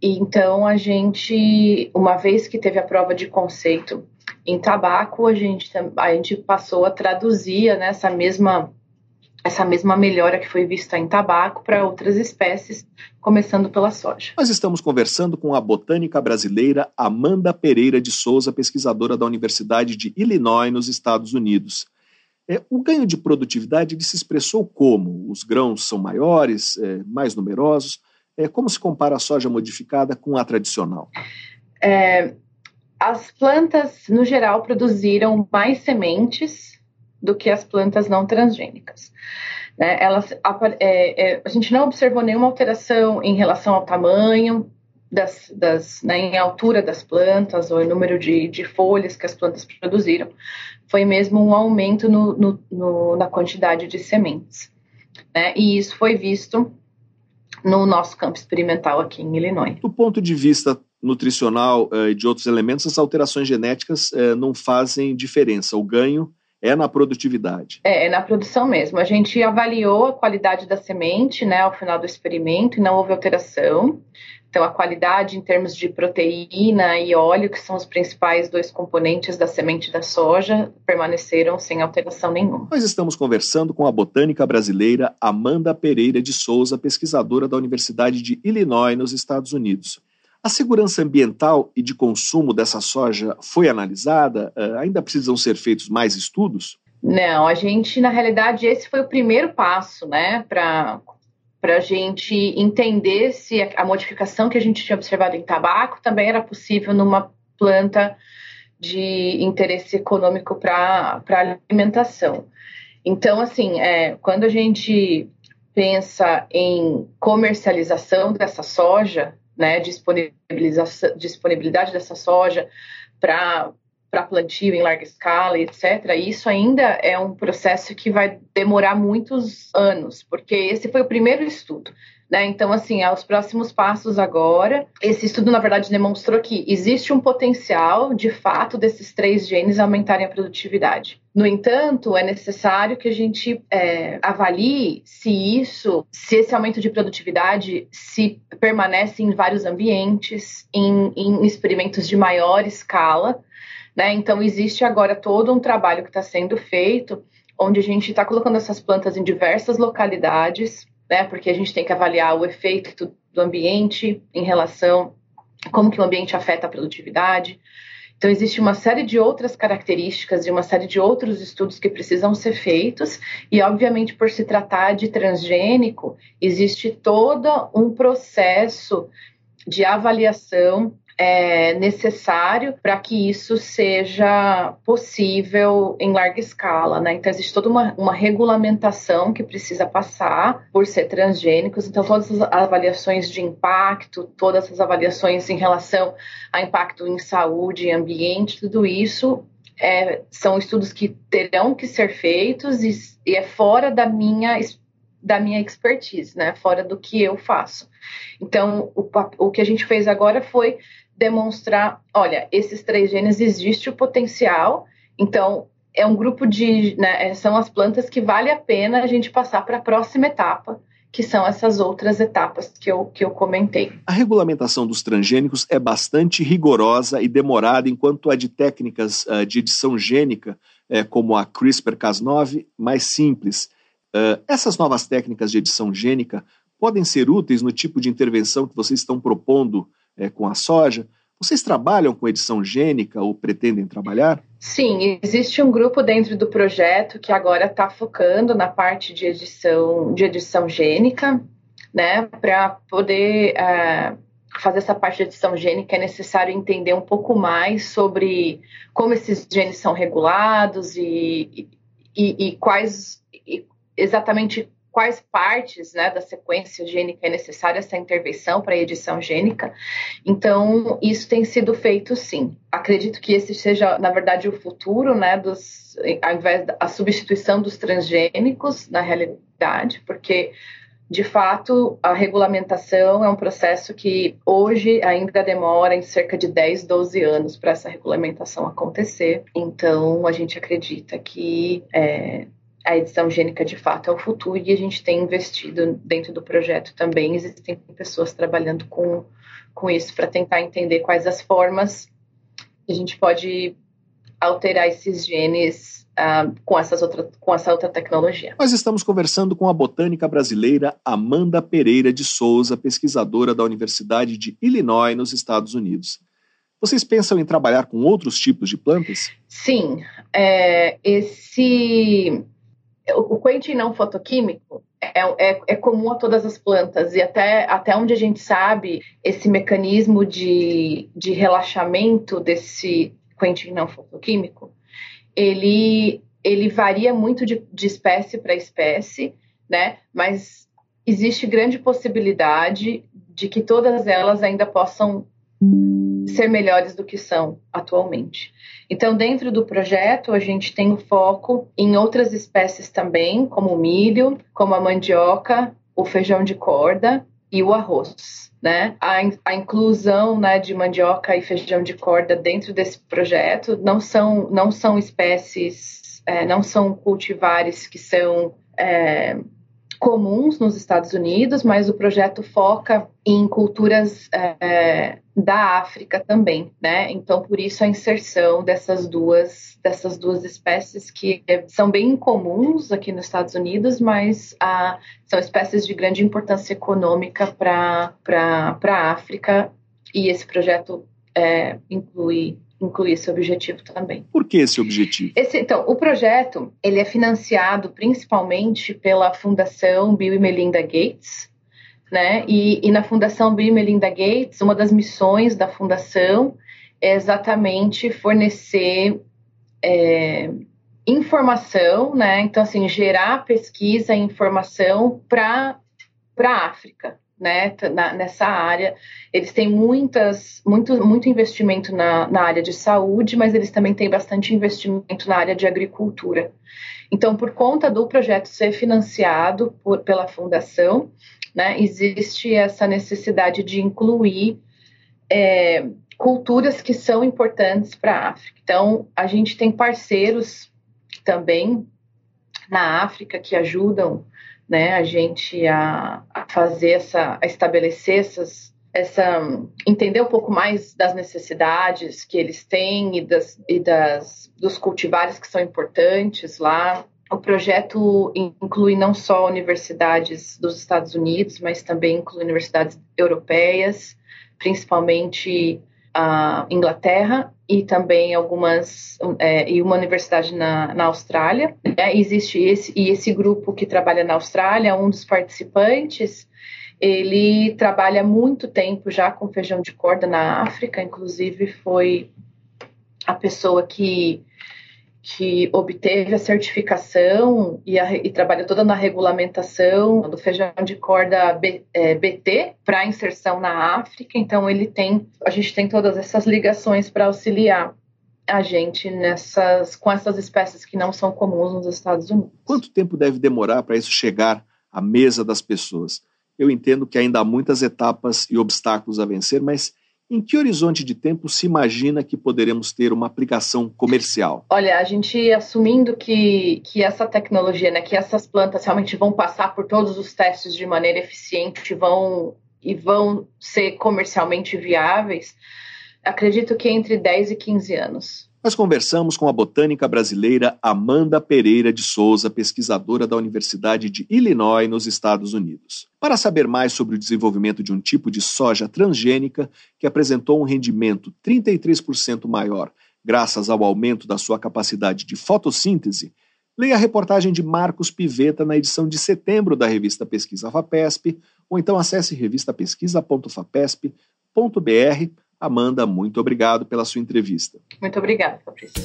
E, então, a gente, uma vez que teve a prova de conceito em tabaco, a gente, a gente passou a traduzir né, essa mesma essa mesma melhora que foi vista em tabaco para outras espécies, começando pela soja. Nós estamos conversando com a botânica brasileira Amanda Pereira de Souza, pesquisadora da Universidade de Illinois, nos Estados Unidos. É, o ganho de produtividade se expressou como? Os grãos são maiores, é, mais numerosos? É, como se compara a soja modificada com a tradicional? É, as plantas, no geral, produziram mais sementes do que as plantas não transgênicas. Né? Elas, a, é, é, a gente não observou nenhuma alteração em relação ao tamanho, das, das né, em altura das plantas ou em número de, de folhas que as plantas produziram, foi mesmo um aumento no, no, no, na quantidade de sementes. Né? E isso foi visto no nosso campo experimental aqui em Illinois. Do ponto de vista nutricional eh, e de outros elementos, as alterações genéticas eh, não fazem diferença. O ganho é na produtividade. É, é, na produção mesmo. A gente avaliou a qualidade da semente né, ao final do experimento e não houve alteração. Então, a qualidade em termos de proteína e óleo, que são os principais dois componentes da semente da soja, permaneceram sem alteração nenhuma. Nós estamos conversando com a botânica brasileira Amanda Pereira de Souza, pesquisadora da Universidade de Illinois, nos Estados Unidos. A segurança ambiental e de consumo dessa soja foi analisada? Uh, ainda precisam ser feitos mais estudos? Não, a gente, na realidade, esse foi o primeiro passo, né, para para a gente entender se a modificação que a gente tinha observado em tabaco também era possível numa planta de interesse econômico para alimentação. Então, assim, é, quando a gente pensa em comercialização dessa soja, né, disponibilidade dessa soja para plantio em larga escala, etc., isso ainda é um processo que vai demorar muitos anos, porque esse foi o primeiro estudo. Né? Então, assim, aos próximos passos agora, esse estudo, na verdade, demonstrou que existe um potencial, de fato, desses três genes aumentarem a produtividade. No entanto, é necessário que a gente é, avalie se isso, se esse aumento de produtividade se permanece em vários ambientes, em, em experimentos de maior escala, né? Então, existe agora todo um trabalho que está sendo feito, onde a gente está colocando essas plantas em diversas localidades, né? porque a gente tem que avaliar o efeito do ambiente em relação como que o ambiente afeta a produtividade. Então, existe uma série de outras características e uma série de outros estudos que precisam ser feitos, e, obviamente, por se tratar de transgênico, existe todo um processo de avaliação é, necessário para que isso seja possível em larga escala, né? Então existe toda uma, uma regulamentação que precisa passar por ser transgênicos, então todas as avaliações de impacto, todas as avaliações em relação a impacto em saúde ambiente, tudo isso é, são estudos que terão que ser feitos e, e é fora da minha da minha expertise, né? Fora do que eu faço. Então, o, o que a gente fez agora foi demonstrar, olha, esses três genes existe o potencial, então é um grupo de, né, são as plantas que vale a pena a gente passar para a próxima etapa, que são essas outras etapas que eu, que eu comentei. A regulamentação dos transgênicos é bastante rigorosa e demorada, enquanto a de técnicas uh, de edição gênica, uh, como a CRISPR-Cas9, mais simples. Uh, essas novas técnicas de edição gênica podem ser úteis no tipo de intervenção que vocês estão propondo é, com a soja. Vocês trabalham com edição gênica ou pretendem trabalhar? Sim, existe um grupo dentro do projeto que agora está focando na parte de edição, de edição gênica, né? Para poder uh, fazer essa parte de edição gênica é necessário entender um pouco mais sobre como esses genes são regulados e, e, e quais e exatamente quais partes né, da sequência gênica é necessária essa intervenção para a edição gênica. Então, isso tem sido feito sim. Acredito que esse seja, na verdade, o futuro, né, dos, ao invés da substituição dos transgênicos, na realidade, porque de fato, a regulamentação é um processo que hoje ainda demora em cerca de 10, 12 anos para essa regulamentação acontecer. Então, a gente acredita que é, a edição gênica de fato é o futuro e a gente tem investido dentro do projeto também. Existem pessoas trabalhando com, com isso para tentar entender quais as formas que a gente pode alterar esses genes uh, com, essas outra, com essa outra tecnologia. Nós estamos conversando com a botânica brasileira Amanda Pereira de Souza, pesquisadora da Universidade de Illinois, nos Estados Unidos. Vocês pensam em trabalhar com outros tipos de plantas? Sim. É, esse o quentin não fotoquímico é, é, é, comum a todas as plantas e até, até onde a gente sabe esse mecanismo de, de relaxamento desse quentin não fotoquímico ele, ele varia muito de, de espécie para espécie, né? Mas existe grande possibilidade de que todas elas ainda possam ser melhores do que são atualmente. Então, dentro do projeto, a gente tem o foco em outras espécies também, como o milho, como a mandioca, o feijão de corda e o arroz. Né? A, a inclusão né, de mandioca e feijão de corda dentro desse projeto não são, não são espécies, é, não são cultivares que são é, comuns nos Estados Unidos, mas o projeto foca em culturas é, da África também, né? Então, por isso a inserção dessas duas dessas duas espécies que são bem comuns aqui nos Estados Unidos, mas ah, são espécies de grande importância econômica para para a África e esse projeto é, inclui incluir esse objetivo também. Por que esse objetivo? Esse, então, o projeto ele é financiado principalmente pela Fundação Bill e Melinda Gates, né? E, e na Fundação Bill e Melinda Gates, uma das missões da fundação é exatamente fornecer é, informação, né? Então, assim, gerar pesquisa e informação para a África, né, na, nessa área. Eles têm muitas, muito, muito investimento na, na área de saúde, mas eles também têm bastante investimento na área de agricultura. Então, por conta do projeto ser financiado por, pela fundação, né, existe essa necessidade de incluir é, culturas que são importantes para a África. Então, a gente tem parceiros também na África que ajudam né, a gente a, a fazer essa, a estabelecer essas, essa, entender um pouco mais das necessidades que eles têm e, das, e das, dos cultivares que são importantes lá. O projeto inclui não só universidades dos Estados Unidos, mas também inclui universidades europeias, principalmente a Inglaterra e também algumas é, e uma universidade na, na Austrália. É, existe esse e esse grupo que trabalha na Austrália, um dos participantes, ele trabalha muito tempo já com feijão de corda na África, inclusive foi a pessoa que que obteve a certificação e, a, e, trabalha toda na regulamentação do feijão de corda B, é, BT para inserção na África. Então ele tem, a gente tem todas essas ligações para auxiliar a gente nessas com essas espécies que não são comuns nos Estados Unidos. Quanto tempo deve demorar para isso chegar à mesa das pessoas? Eu entendo que ainda há muitas etapas e obstáculos a vencer, mas em que horizonte de tempo se imagina que poderemos ter uma aplicação comercial? Olha, a gente assumindo que, que essa tecnologia, né, que essas plantas realmente vão passar por todos os testes de maneira eficiente vão, e vão ser comercialmente viáveis, acredito que entre 10 e 15 anos. Nós conversamos com a botânica brasileira Amanda Pereira de Souza, pesquisadora da Universidade de Illinois, nos Estados Unidos. Para saber mais sobre o desenvolvimento de um tipo de soja transgênica que apresentou um rendimento 33% maior graças ao aumento da sua capacidade de fotossíntese, leia a reportagem de Marcos Piveta na edição de setembro da revista Pesquisa FAPESP, ou então acesse revistapesquisa.fapesp.br Amanda, muito obrigado pela sua entrevista. Muito obrigada, Fabrício.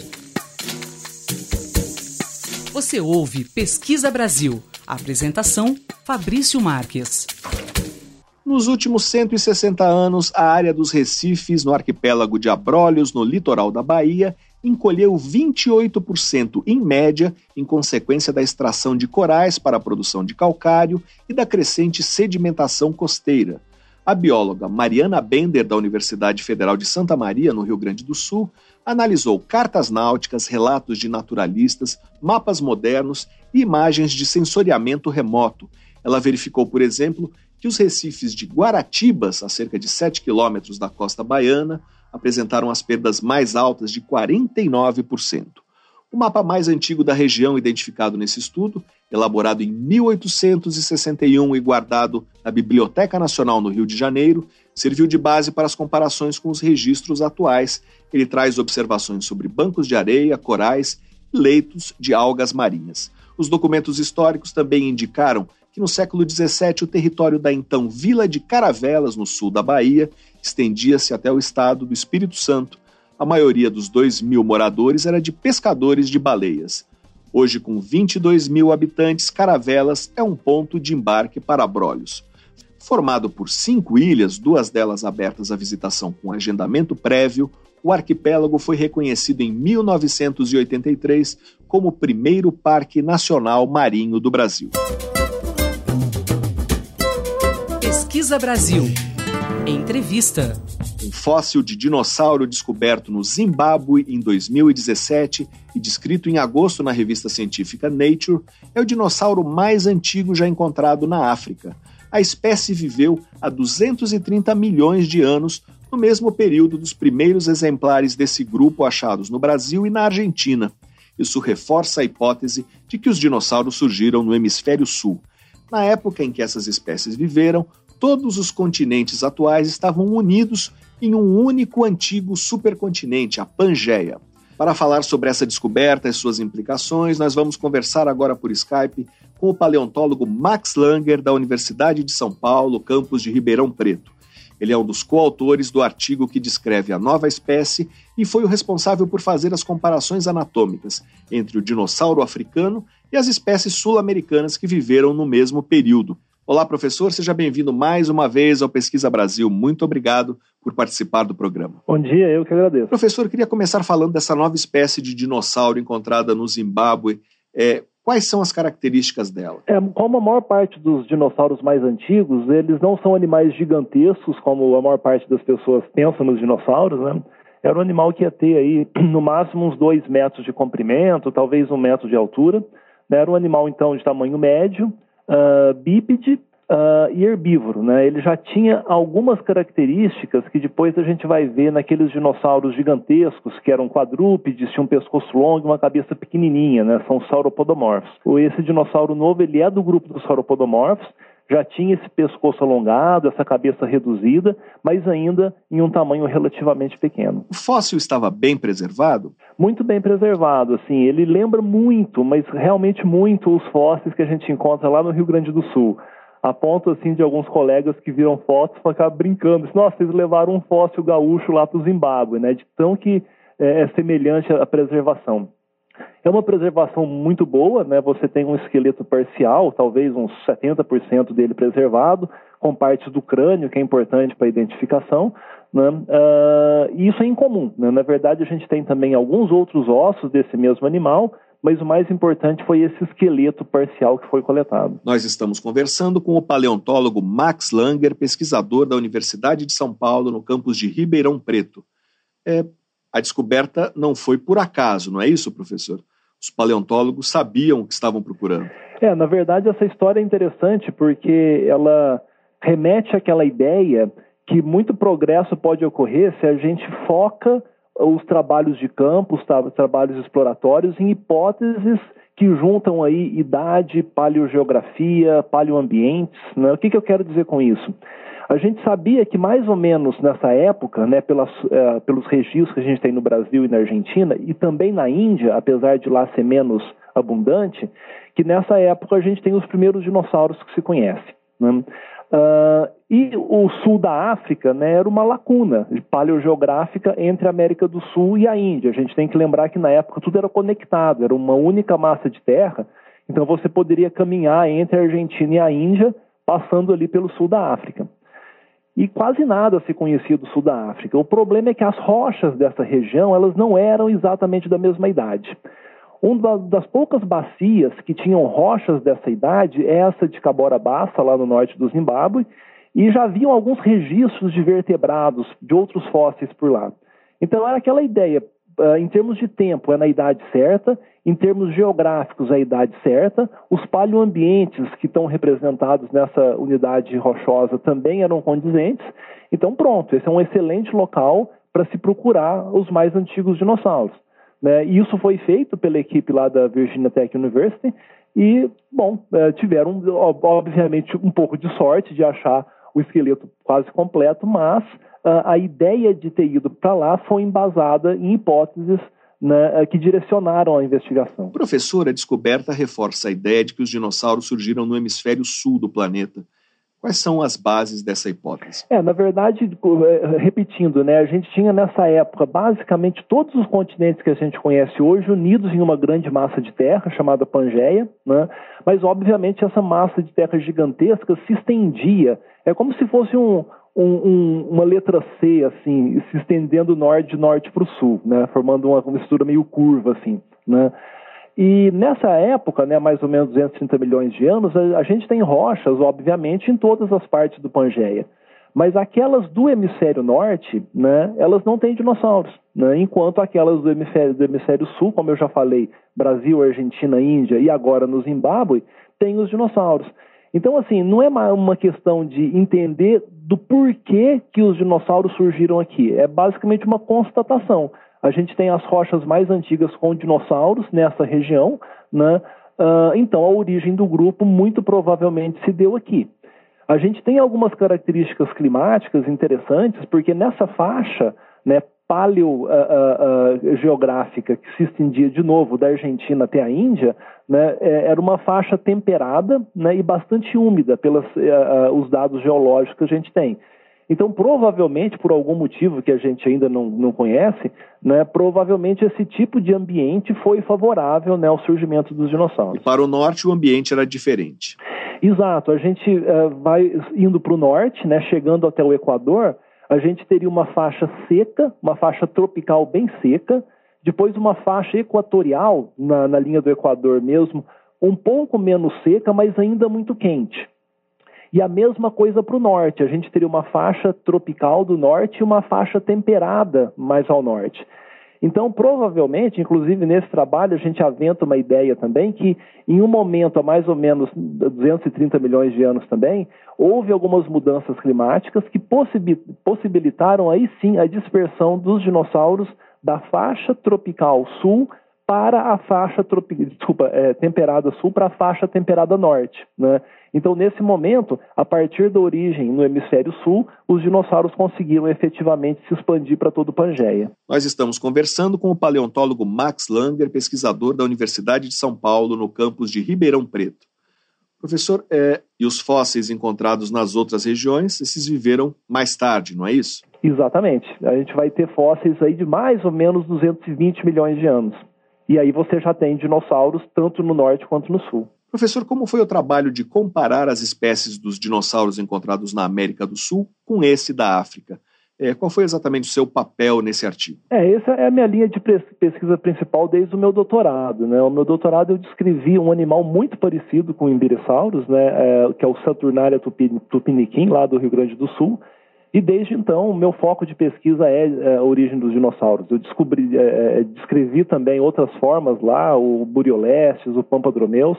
Você ouve Pesquisa Brasil. apresentação: Fabrício Marques. Nos últimos 160 anos, a área dos recifes no arquipélago de Abrolhos, no litoral da Bahia, encolheu 28% em média em consequência da extração de corais para a produção de calcário e da crescente sedimentação costeira. A bióloga Mariana Bender, da Universidade Federal de Santa Maria, no Rio Grande do Sul, analisou cartas náuticas, relatos de naturalistas, mapas modernos e imagens de sensoriamento remoto. Ela verificou, por exemplo, que os recifes de Guaratibas, a cerca de 7 quilômetros da costa baiana, apresentaram as perdas mais altas de 49%. O mapa mais antigo da região identificado nesse estudo, elaborado em 1861 e guardado na Biblioteca Nacional no Rio de Janeiro, serviu de base para as comparações com os registros atuais. Ele traz observações sobre bancos de areia, corais e leitos de algas marinhas. Os documentos históricos também indicaram que no século XVII o território da então Vila de Caravelas, no sul da Bahia, estendia-se até o estado do Espírito Santo, a maioria dos 2 mil moradores era de pescadores de baleias. Hoje, com 22 mil habitantes, Caravelas é um ponto de embarque para Abrolhos. Formado por cinco ilhas, duas delas abertas à visitação com agendamento prévio, o arquipélago foi reconhecido em 1983 como o primeiro Parque Nacional Marinho do Brasil. Pesquisa Brasil. Entrevista. Um fóssil de dinossauro descoberto no Zimbábue em 2017 e descrito em agosto na revista científica Nature é o dinossauro mais antigo já encontrado na África. A espécie viveu há 230 milhões de anos, no mesmo período dos primeiros exemplares desse grupo achados no Brasil e na Argentina. Isso reforça a hipótese de que os dinossauros surgiram no hemisfério sul. Na época em que essas espécies viveram, todos os continentes atuais estavam unidos em um único antigo supercontinente, a Pangeia. Para falar sobre essa descoberta e suas implicações, nós vamos conversar agora por Skype com o paleontólogo Max Langer, da Universidade de São Paulo, campus de Ribeirão Preto. Ele é um dos coautores do artigo que descreve a nova espécie e foi o responsável por fazer as comparações anatômicas entre o dinossauro africano e as espécies sul-americanas que viveram no mesmo período. Olá, professor, seja bem-vindo mais uma vez ao Pesquisa Brasil. Muito obrigado por participar do programa. Bom dia, eu que agradeço. Professor, queria começar falando dessa nova espécie de dinossauro encontrada no Zimbábue. É, quais são as características dela? É, como a maior parte dos dinossauros mais antigos, eles não são animais gigantescos, como a maior parte das pessoas pensa nos dinossauros, né? Era um animal que ia ter aí, no máximo, uns dois metros de comprimento, talvez um metro de altura. Era um animal, então, de tamanho médio, uh, bípede uh, e herbívoro. Né? Ele já tinha algumas características que depois a gente vai ver naqueles dinossauros gigantescos, que eram quadrúpedes, tinham um pescoço longo e uma cabeça pequenininha, né? são sauropodomorfos. Esse dinossauro novo ele é do grupo dos sauropodomorfos, já tinha esse pescoço alongado, essa cabeça reduzida, mas ainda em um tamanho relativamente pequeno. O fóssil estava bem preservado? Muito bem preservado, assim, ele lembra muito, mas realmente muito os fósseis que a gente encontra lá no Rio Grande do Sul. A ponto assim de alguns colegas que viram fotos ficar brincando, nossa, eles levaram um fóssil gaúcho lá para o Zimbábue, né? De tão que é, é semelhante à preservação. É uma preservação muito boa, né? Você tem um esqueleto parcial, talvez uns 70% dele preservado, com partes do crânio, que é importante para a identificação. Né? Uh, e isso é incomum. Né? Na verdade, a gente tem também alguns outros ossos desse mesmo animal, mas o mais importante foi esse esqueleto parcial que foi coletado. Nós estamos conversando com o paleontólogo Max Langer, pesquisador da Universidade de São Paulo, no campus de Ribeirão Preto. É, a descoberta não foi por acaso, não é isso, professor? Os paleontólogos sabiam o que estavam procurando. É, na verdade, essa história é interessante porque ela remete àquela ideia que muito progresso pode ocorrer se a gente foca os trabalhos de campo, os trabalhos exploratórios em hipóteses que juntam aí idade, paleogeografia, paleoambientes. Né? O que, que eu quero dizer com isso? A gente sabia que mais ou menos nessa época, né, pelas, uh, pelos registros que a gente tem no Brasil e na Argentina, e também na Índia, apesar de lá ser menos abundante, que nessa época a gente tem os primeiros dinossauros que se conhece. Né? Uh, e o sul da África né, era uma lacuna paleogeográfica entre a América do Sul e a Índia. A gente tem que lembrar que na época tudo era conectado, era uma única massa de terra, então você poderia caminhar entre a Argentina e a Índia, passando ali pelo sul da África e quase nada se conhecia do sul da África. O problema é que as rochas dessa região elas não eram exatamente da mesma idade. Uma das poucas bacias que tinham rochas dessa idade é essa de Cabora Bassa, lá no norte do Zimbábue, e já haviam alguns registros de vertebrados, de outros fósseis por lá. Então era aquela ideia, ah, em termos de tempo, é na idade certa, em termos geográficos, é a idade certa. Os paleoambientes que estão representados nessa unidade rochosa também eram condizentes. Então, pronto, esse é um excelente local para se procurar os mais antigos dinossauros. Né? E isso foi feito pela equipe lá da Virginia Tech University e, bom, eh, tiveram, obviamente, um pouco de sorte de achar o esqueleto quase completo, mas a ideia de ter ido para lá foi embasada em hipóteses né, que direcionaram a investigação. Professor, a descoberta reforça a ideia de que os dinossauros surgiram no hemisfério sul do planeta. Quais são as bases dessa hipótese? É, na verdade, é, repetindo, né, a gente tinha nessa época basicamente todos os continentes que a gente conhece hoje unidos em uma grande massa de terra chamada Pangeia, né? mas obviamente essa massa de terra gigantesca se estendia, é como se fosse um, um, um, uma letra C, assim, se estendendo norte norte para o sul, né, formando uma, uma mistura meio curva, assim, né. E nessa época, né, mais ou menos 230 milhões de anos, a, a gente tem rochas, obviamente, em todas as partes do Pangeia. Mas aquelas do hemisfério norte, né, elas não têm dinossauros, né, enquanto aquelas do hemisfério, do hemisfério sul, como eu já falei, Brasil, Argentina, Índia e agora no Zimbábue, têm os dinossauros. Então, assim, não é uma questão de entender do porquê que os dinossauros surgiram aqui. É basicamente uma constatação. A gente tem as rochas mais antigas com dinossauros nessa região, né? Uh, então a origem do grupo muito provavelmente se deu aqui. A gente tem algumas características climáticas interessantes, porque nessa faixa né, paleogeográfica uh, uh, que se estendia de novo da Argentina até a Índia, né, é, era uma faixa temperada né, e bastante úmida pelos os dados geológicos que a gente tem. Então, provavelmente, por algum motivo que a gente ainda não, não conhece, né, provavelmente esse tipo de ambiente foi favorável né, ao surgimento dos dinossauros. E para o norte, o ambiente era diferente. Exato. A gente uh, vai indo para o norte, né, chegando até o Equador, a gente teria uma faixa seca, uma faixa tropical bem seca, depois uma faixa equatorial, na, na linha do Equador mesmo, um pouco menos seca, mas ainda muito quente. E a mesma coisa para o norte, a gente teria uma faixa tropical do norte e uma faixa temperada mais ao norte. Então, provavelmente, inclusive nesse trabalho, a gente aventa uma ideia também que, em um momento há mais ou menos 230 milhões de anos também, houve algumas mudanças climáticas que possibilitaram aí sim a dispersão dos dinossauros da faixa tropical sul para a faixa tropical, desculpa, é, temperada sul para a faixa temperada norte, né? Então, nesse momento, a partir da origem no hemisfério sul, os dinossauros conseguiram efetivamente se expandir para todo o Pangeia. Nós estamos conversando com o paleontólogo Max Langer, pesquisador da Universidade de São Paulo, no campus de Ribeirão Preto. Professor, é, e os fósseis encontrados nas outras regiões, esses viveram mais tarde, não é isso? Exatamente. A gente vai ter fósseis aí de mais ou menos 220 milhões de anos. E aí você já tem dinossauros tanto no norte quanto no sul. Professor, como foi o trabalho de comparar as espécies dos dinossauros encontrados na América do Sul com esse da África? É, qual foi exatamente o seu papel nesse artigo? É, essa é a minha linha de pesquisa principal desde o meu doutorado. Né? O meu doutorado eu descrevi um animal muito parecido com o Imbirissauros, né? É, que é o Saturnaria tupiniquim, lá do Rio Grande do Sul. E desde então, o meu foco de pesquisa é, é a origem dos dinossauros. Eu descobri, é, é descrevi também outras formas lá, o Buriolestes, o Pampadromeus,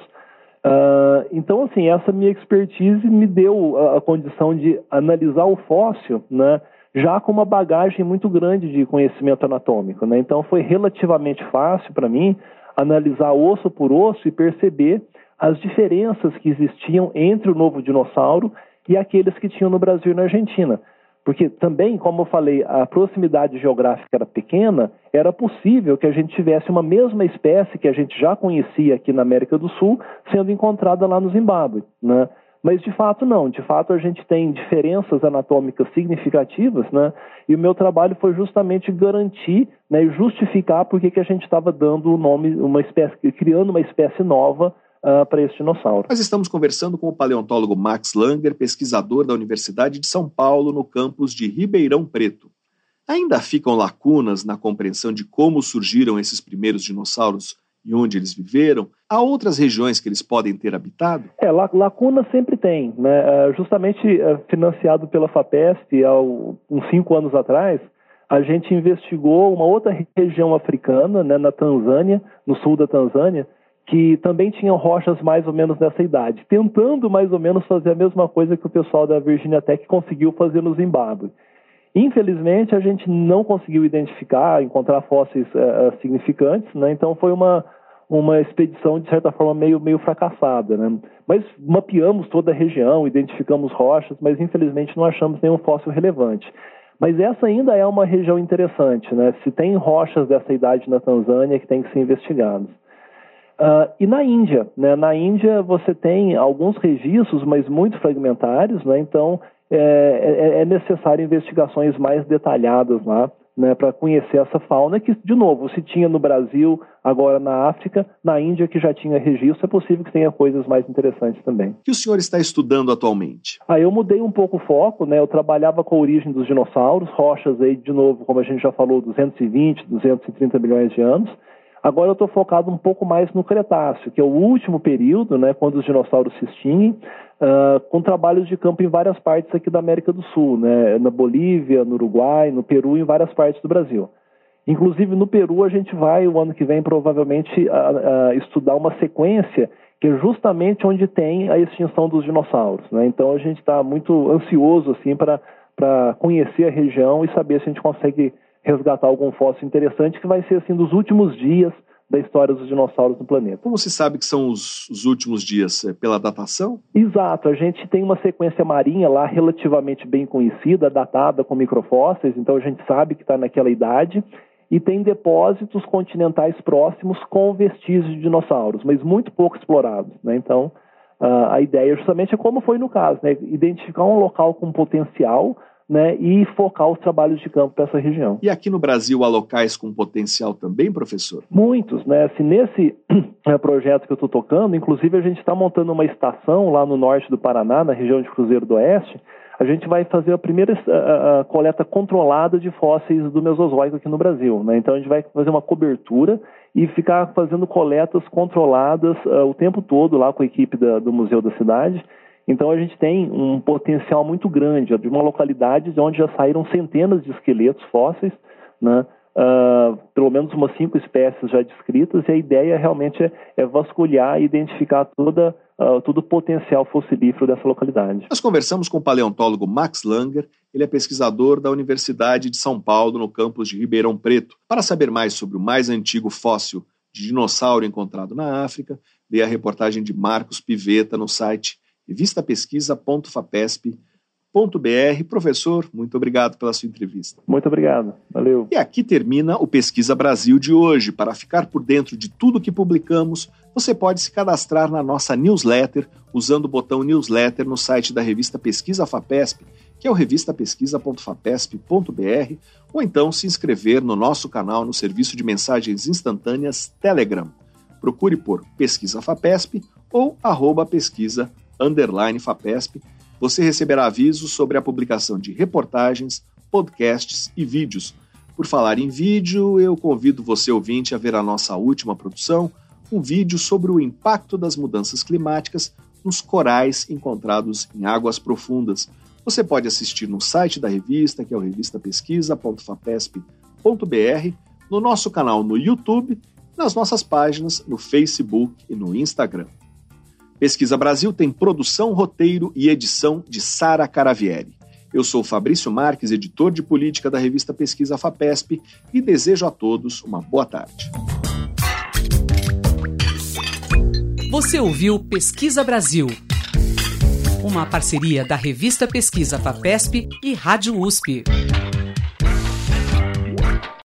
Uh, então, assim, essa minha expertise me deu a, a, condição de analisar o fóssil, né, já com uma bagagem muito grande de conhecimento anatômico. Né? Então, foi relativamente fácil para mim analisar osso por osso e perceber as diferenças que existiam entre o novo dinossauro e aqueles que tinham no Brasil e na Argentina. Porque também, como eu falei, a proximidade geográfica era pequena, era possível que a gente tivesse uma mesma espécie que a gente já conhecia aqui na América do Sul sendo encontrada lá no Zimbábue, né? Mas de fato não, de fato a gente tem diferenças anatômicas significativas, né? E o meu trabalho foi justamente garantir né, e justificar por que a gente estava dando o nome, uma espécie, criando uma espécie nova uh, para esse dinossauro. Nós estamos conversando com o paleontólogo Max Langer, pesquisador da Universidade de São Paulo, no campus de Ribeirão Preto. Ainda ficam lacunas na compreensão de como surgiram esses primeiros dinossauros e onde eles viveram? Há outras regiões que eles podem ter habitado? É, lacuna sempre tem. Né? É, justamente é, financiado pela FAPESP há uns cinco anos atrás, a gente investigou uma outra região africana, né, na Tanzânia, no sul da Tanzânia, que também tinham rochas mais ou menos nessa idade, tentando mais ou menos fazer a mesma coisa que o pessoal da Virginia Tech conseguiu fazer no Zimbábue. Infelizmente, a gente não conseguiu identificar, encontrar fósseis uh, significantes, né? então foi uma, uma expedição, de certa forma, meio, meio fracassada. Né? Mas mapeamos toda a região, identificamos rochas, mas infelizmente não achamos nenhum fóssil relevante. Mas essa ainda é uma região interessante, né? Se tem rochas dessa idade na Tanzânia que tem que ser investigadas. Uh, e na Índia, né? na Índia você tem alguns registros, mas muito fragmentários, né? então é, é, é necessário investigações mais detalhadas lá né, para conhecer essa fauna que, de novo, se tinha no Brasil, agora na África, na Índia que já tinha registro, é possível que tenha coisas mais interessantes também. O que o senhor está estudando atualmente? Ah, eu mudei um pouco o foco, né? Eu trabalhava com a origem dos dinossauros, rochas aí, de novo, como a gente já falou, 220, 230 milhões de anos. Agora eu estou focado um pouco mais no Cretáceo, que é o último período, né, quando os dinossauros se extinguem, uh, com trabalhos de campo em várias partes aqui da América do Sul, né, na Bolívia, no Uruguai, no Peru e em várias partes do Brasil. Inclusive no Peru a gente vai, o ano que vem, provavelmente uh, uh, estudar uma sequência que é justamente onde tem a extinção dos dinossauros. Né? Então a gente está muito ansioso assim para conhecer a região e saber se a gente consegue resgatar algum fóssil interessante que vai ser assim dos últimos dias da história dos dinossauros no planeta. Como se sabe que são os, os, últimos dias? É pela datação? Exato. A gente tem uma sequência marinha lá relativamente bem conhecida, datada com microfósseis, então a gente sabe que está naquela idade. E tem depósitos continentais próximos com vestígios de dinossauros, mas muito pouco explorados. Né? Então, uh, a ideia justamente é como foi no caso, né? identificar um local com potencial né, e focar os trabalhos de campo para essa região. E aqui no Brasil há locais com potencial também, professor? Muitos, né? Se nesse eh, projeto que eu estou tocando, inclusive a gente está montando uma estação lá no norte do Paraná, na região de Cruzeiro do Oeste, a gente vai fazer a primeira a, a coleta controlada de fósseis do Mesozoico aqui no Brasil. Né? Então a gente vai fazer uma cobertura e ficar fazendo coletas controladas uh, o tempo todo lá com a equipe da, do Museu da Cidade então a gente tem um potencial muito grande de uma localidade onde já saíram centenas de esqueletos fósseis, né? Uh, pelo menos umas cinco espécies já descritas, e a ideia realmente é, é vasculhar e identificar toda, uh, todo o potencial fossilífero dessa localidade. Nós conversamos com o paleontólogo Max Langer, ele é pesquisador da Universidade de São Paulo, no campus de Ribeirão Preto. Para saber mais sobre o mais antigo fóssil de dinossauro encontrado na África, leia a reportagem de Marcos Piveta no site revistapesquisa.fapesp.br. Professor, muito obrigado pela sua entrevista. Muito obrigado. Valeu. E aqui termina o Pesquisa Brasil de hoje. Para ficar por dentro de tudo que publicamos, você pode se cadastrar na nossa newsletter usando o botão newsletter no site da revista Pesquisa FAPESP, que é o revistapesquisa.fapesp.br, ou então se inscrever no nosso canal no serviço de mensagens instantâneas Telegram. Procure por Pesquisa FAPESP ou arroba pesquisa underline FAPESP, você receberá avisos sobre a publicação de reportagens, podcasts e vídeos. Por falar em vídeo, eu convido você ouvinte a ver a nossa última produção, um vídeo sobre o impacto das mudanças climáticas nos corais encontrados em águas profundas. Você pode assistir no site da revista, que é o revistapesquisa.fapesp.br, no nosso canal no YouTube, nas nossas páginas no Facebook e no Instagram. Pesquisa Brasil tem produção, roteiro e edição de Sara Caravieri. Eu sou Fabrício Marques, editor de política da revista Pesquisa FAPESP, e desejo a todos uma boa tarde. Você ouviu Pesquisa Brasil, uma parceria da revista Pesquisa FAPESP e Rádio USP.